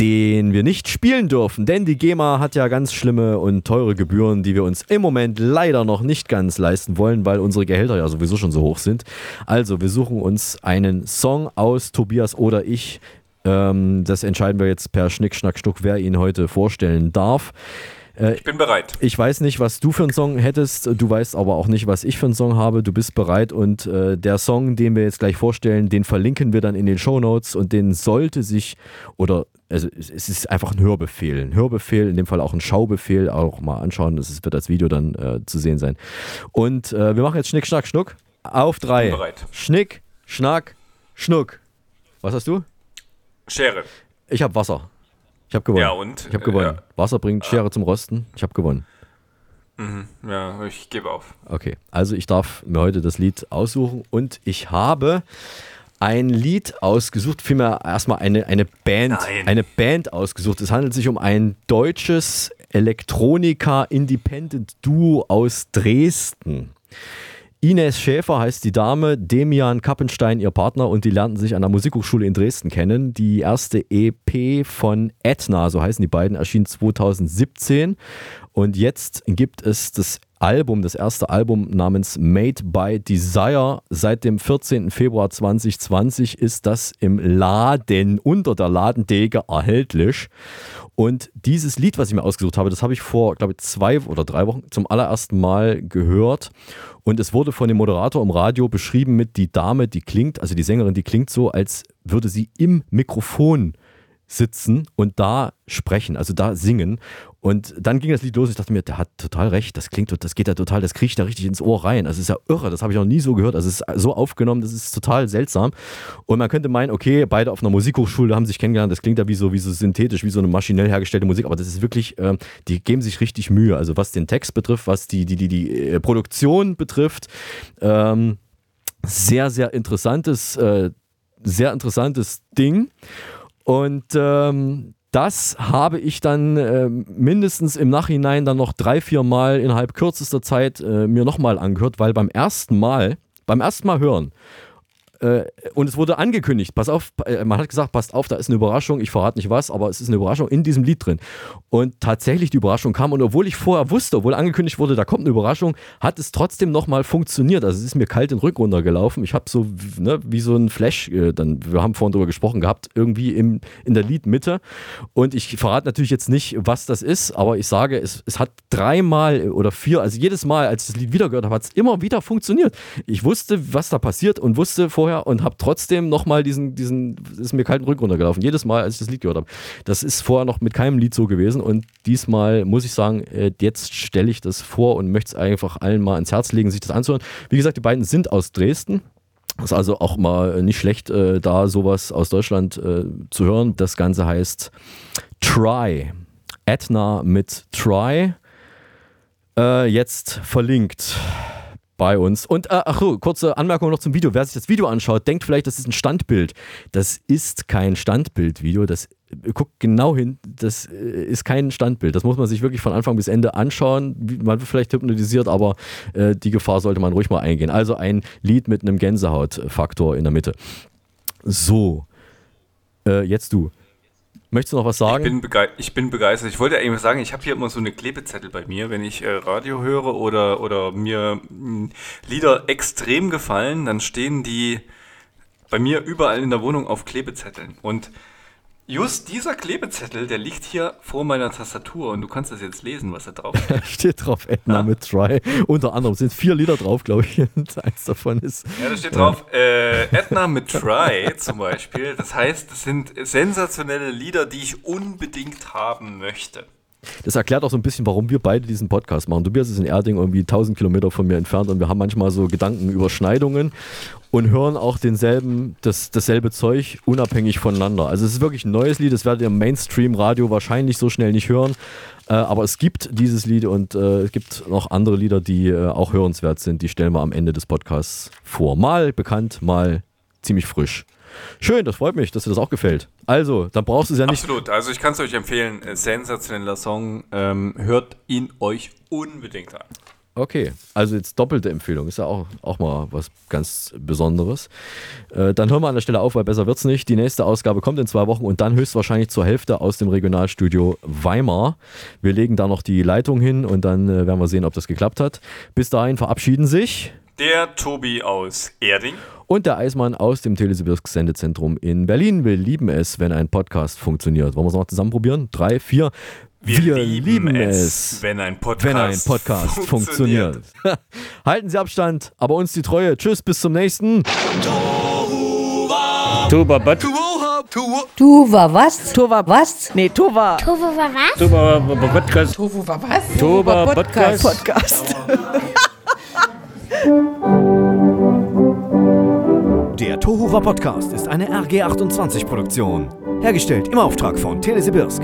den wir nicht spielen dürfen, denn die GEMA hat ja ganz schlimme und teure Gebühren, die wir uns im Moment leider noch nicht ganz leisten wollen, weil unsere Gehälter ja sowieso schon so hoch sind. Also, wir suchen uns einen Song aus, Tobias oder ich. Ähm, das entscheiden wir jetzt per Schnick, Schnack, Schnuck, wer ihn heute vorstellen darf. Äh, Ich bin bereit. ich weiß nicht, was du für einen Song hättest, du weißt aber auch nicht, was ich für einen Song habe. Du bist bereit und äh, der Song, den wir jetzt gleich vorstellen, den verlinken wir dann in den Show Notes und den sollte sich oder also es es ist einfach ein Hörbefehl, ein Hörbefehl, in dem Fall auch ein Schaubefehl, auch mal anschauen, das ist- wird als Video dann äh, zu sehen sein. Und äh, wir machen jetzt Schnick, Schnack, Schnuck auf drei. Bereit. Schnick, Schnack, Schnuck. Was hast du? Schere. Ich habe Wasser. Ich habe gewonnen. Ja, und? Ich habe gewonnen. Äh, Wasser bringt Schere zum Rosten. Ich habe gewonnen. Mhm. Ja, ich gebe auf. Okay, also ich darf mir heute das Lied aussuchen und ich habe ein Lied ausgesucht, vielmehr erstmal eine, eine Band, Nein. eine Band ausgesucht. Es handelt sich um ein deutsches Elektronika-Independent-Duo aus Dresden. Ines Schäfer heißt die Dame, Demian Kappenstein ihr Partner und die lernten sich an der Musikhochschule in Dresden kennen. Die erste EP von Etna, so heißen die beiden, erschien 2017 und jetzt gibt es das Album, das erste Album namens Made by Desire. Seit dem 14. Februar 2020 ist das im Laden unter der Ladendecke erhältlich. Und dieses Lied, was ich mir ausgesucht habe, das habe ich vor, glaube ich, zwei oder drei Wochen zum allerersten Mal gehört. Und es wurde von dem Moderator im Radio beschrieben mit die Dame, die klingt, also die Sängerin, die klingt so, als würde sie im Mikrofon sitzen und da sprechen, also da singen. Und dann ging das Lied los. Ich dachte mir, der hat total recht. Das klingt, das geht da total, das kriecht da richtig ins Ohr rein. Also es ist ja irre. Das habe ich noch nie so gehört. Also es ist so aufgenommen, das ist total seltsam. Und man könnte meinen, okay, beide auf einer Musikhochschule haben sich kennengelernt. Das klingt ja wie so, wie so synthetisch, wie so eine maschinell hergestellte Musik. Aber das ist wirklich, ähm, die geben sich richtig Mühe. Also was den Text betrifft, was die, die, die, die äh, Produktion betrifft. Ähm, sehr, sehr interessantes, äh, sehr interessantes Ding. Und ähm, das habe ich dann äh, mindestens im Nachhinein dann noch drei, vier Mal innerhalb kürzester Zeit äh, mir nochmal angehört, weil beim ersten Mal, beim ersten Mal hören, und es wurde angekündigt, pass auf, äh, man hat gesagt, passt auf, da ist eine Überraschung, ich verrate nicht was, aber es ist eine Überraschung in diesem Lied drin. Und tatsächlich die Überraschung kam und obwohl ich vorher wusste, obwohl angekündigt wurde, da kommt eine Überraschung, hat es trotzdem nochmal funktioniert. Also es ist mir kalt den Rücken runtergelaufen. Ich habe so, ne, wie so ein Flash, äh, dann, wir haben vorhin drüber gesprochen gehabt, irgendwie im, in der Liedmitte. Und ich verrate natürlich jetzt nicht, was das ist, aber ich sage, es, es hat dreimal oder vier, also jedes Mal, als ich das Lied wieder gehört habe, hat es immer wieder funktioniert. Ich wusste, was da passiert und wusste vorher und habe trotzdem nochmal diesen, diesen, ist mir kalten Rücken runtergelaufen. Jedes Mal, als ich das Lied gehört habe. Das ist vorher noch mit keinem Lied so gewesen und diesmal muss ich sagen, äh, jetzt stelle ich das vor und möchte es einfach allen mal ins Herz legen, sich das anzuhören. Wie gesagt, die beiden sind aus Dresden. Ist also auch mal nicht schlecht, äh, da sowas aus Deutschland äh, zu hören. Das Ganze heißt Try. Etna mit Try. Jetzt verlinkt bei uns. Und äh, ach so, kurze Anmerkung noch zum Video. Wer sich das Video anschaut, denkt vielleicht, das ist ein Standbild. Das ist kein Standbildvideo. Das guckt genau hin. Das äh, ist kein Standbild. Das muss man sich wirklich von Anfang bis Ende anschauen. Man wird vielleicht hypnotisiert, aber äh, die Gefahr sollte man ruhig mal eingehen. Also ein Lied mit einem Gänsehautfaktor in der Mitte. So, äh, jetzt du. Möchtest du noch was sagen? Ich bin, begei ich bin begeistert. Ich wollte eigentlich sagen, ich habe hier immer so eine Klebezettel bei mir. Wenn ich äh, Radio höre oder, oder mir mh, Lieder extrem gefallen, dann stehen die bei mir überall in der Wohnung auf Klebezetteln. Und just dieser Klebezettel, der liegt hier vor meiner Tastatur und du kannst das jetzt lesen, was da drauf steht. Steht drauf, Edna mit Try. Unter anderem sind vier Lieder drauf, glaube ich. Und eins davon ist. Ja, da steht drauf, äh, Edna mit Try zum Beispiel. Das heißt, das sind sensationelle Lieder, die ich unbedingt haben möchte. Das erklärt auch so ein bisschen, warum wir beide diesen Podcast machen. Tobias ist in Erding irgendwie 1000 Kilometer von mir entfernt und wir haben manchmal so Gedankenüberschneidungen und hören auch denselben, das, dasselbe Zeug unabhängig voneinander. Also es ist wirklich ein neues Lied, das werdet ihr im Mainstream-Radio wahrscheinlich so schnell nicht hören. Äh, aber es gibt dieses Lied und äh, es gibt noch andere Lieder, die äh, auch hörenswert sind. Die stellen wir am Ende des Podcasts vor. Mal bekannt, mal ziemlich frisch. Schön, das freut mich, dass dir das auch gefällt. Also, dann brauchst du es ja nicht. Absolut, also ich kann es euch empfehlen. Äh, Sensationeller Song. Ähm, hört ihn euch unbedingt an. Okay, also jetzt doppelte Empfehlung, ist ja auch, auch mal was ganz Besonderes. Äh, dann hören wir an der Stelle auf, weil besser wird's nicht. Die nächste Ausgabe kommt in zwei Wochen und dann höchstwahrscheinlich zur Hälfte aus dem Regionalstudio Weimar. Wir legen da noch die Leitung hin und dann äh, werden wir sehen, ob das geklappt hat. Bis dahin verabschieden sich Der Tobi aus Erding. und der Eismann aus dem Telesibirsk Sendezentrum in Berlin. Wir lieben es, wenn ein Podcast funktioniert. Wollen wir es noch zusammen probieren? Drei, vier. Wir lieben es, wenn ein Podcast wenn ein Podcast funktioniert. Halten Sie Abstand, aber uns die Treue. Tschüss, bis zum nächsten. Tuba. Tuva was? Tuva was? Nee, Tuva. Tofu war was? Tuba Podcast. War was? Tuba Podcast. Podcast. Podcast. Der Tohuwa Podcast ist eine RG28 Produktion. Hergestellt im Auftrag von Telesibirsk.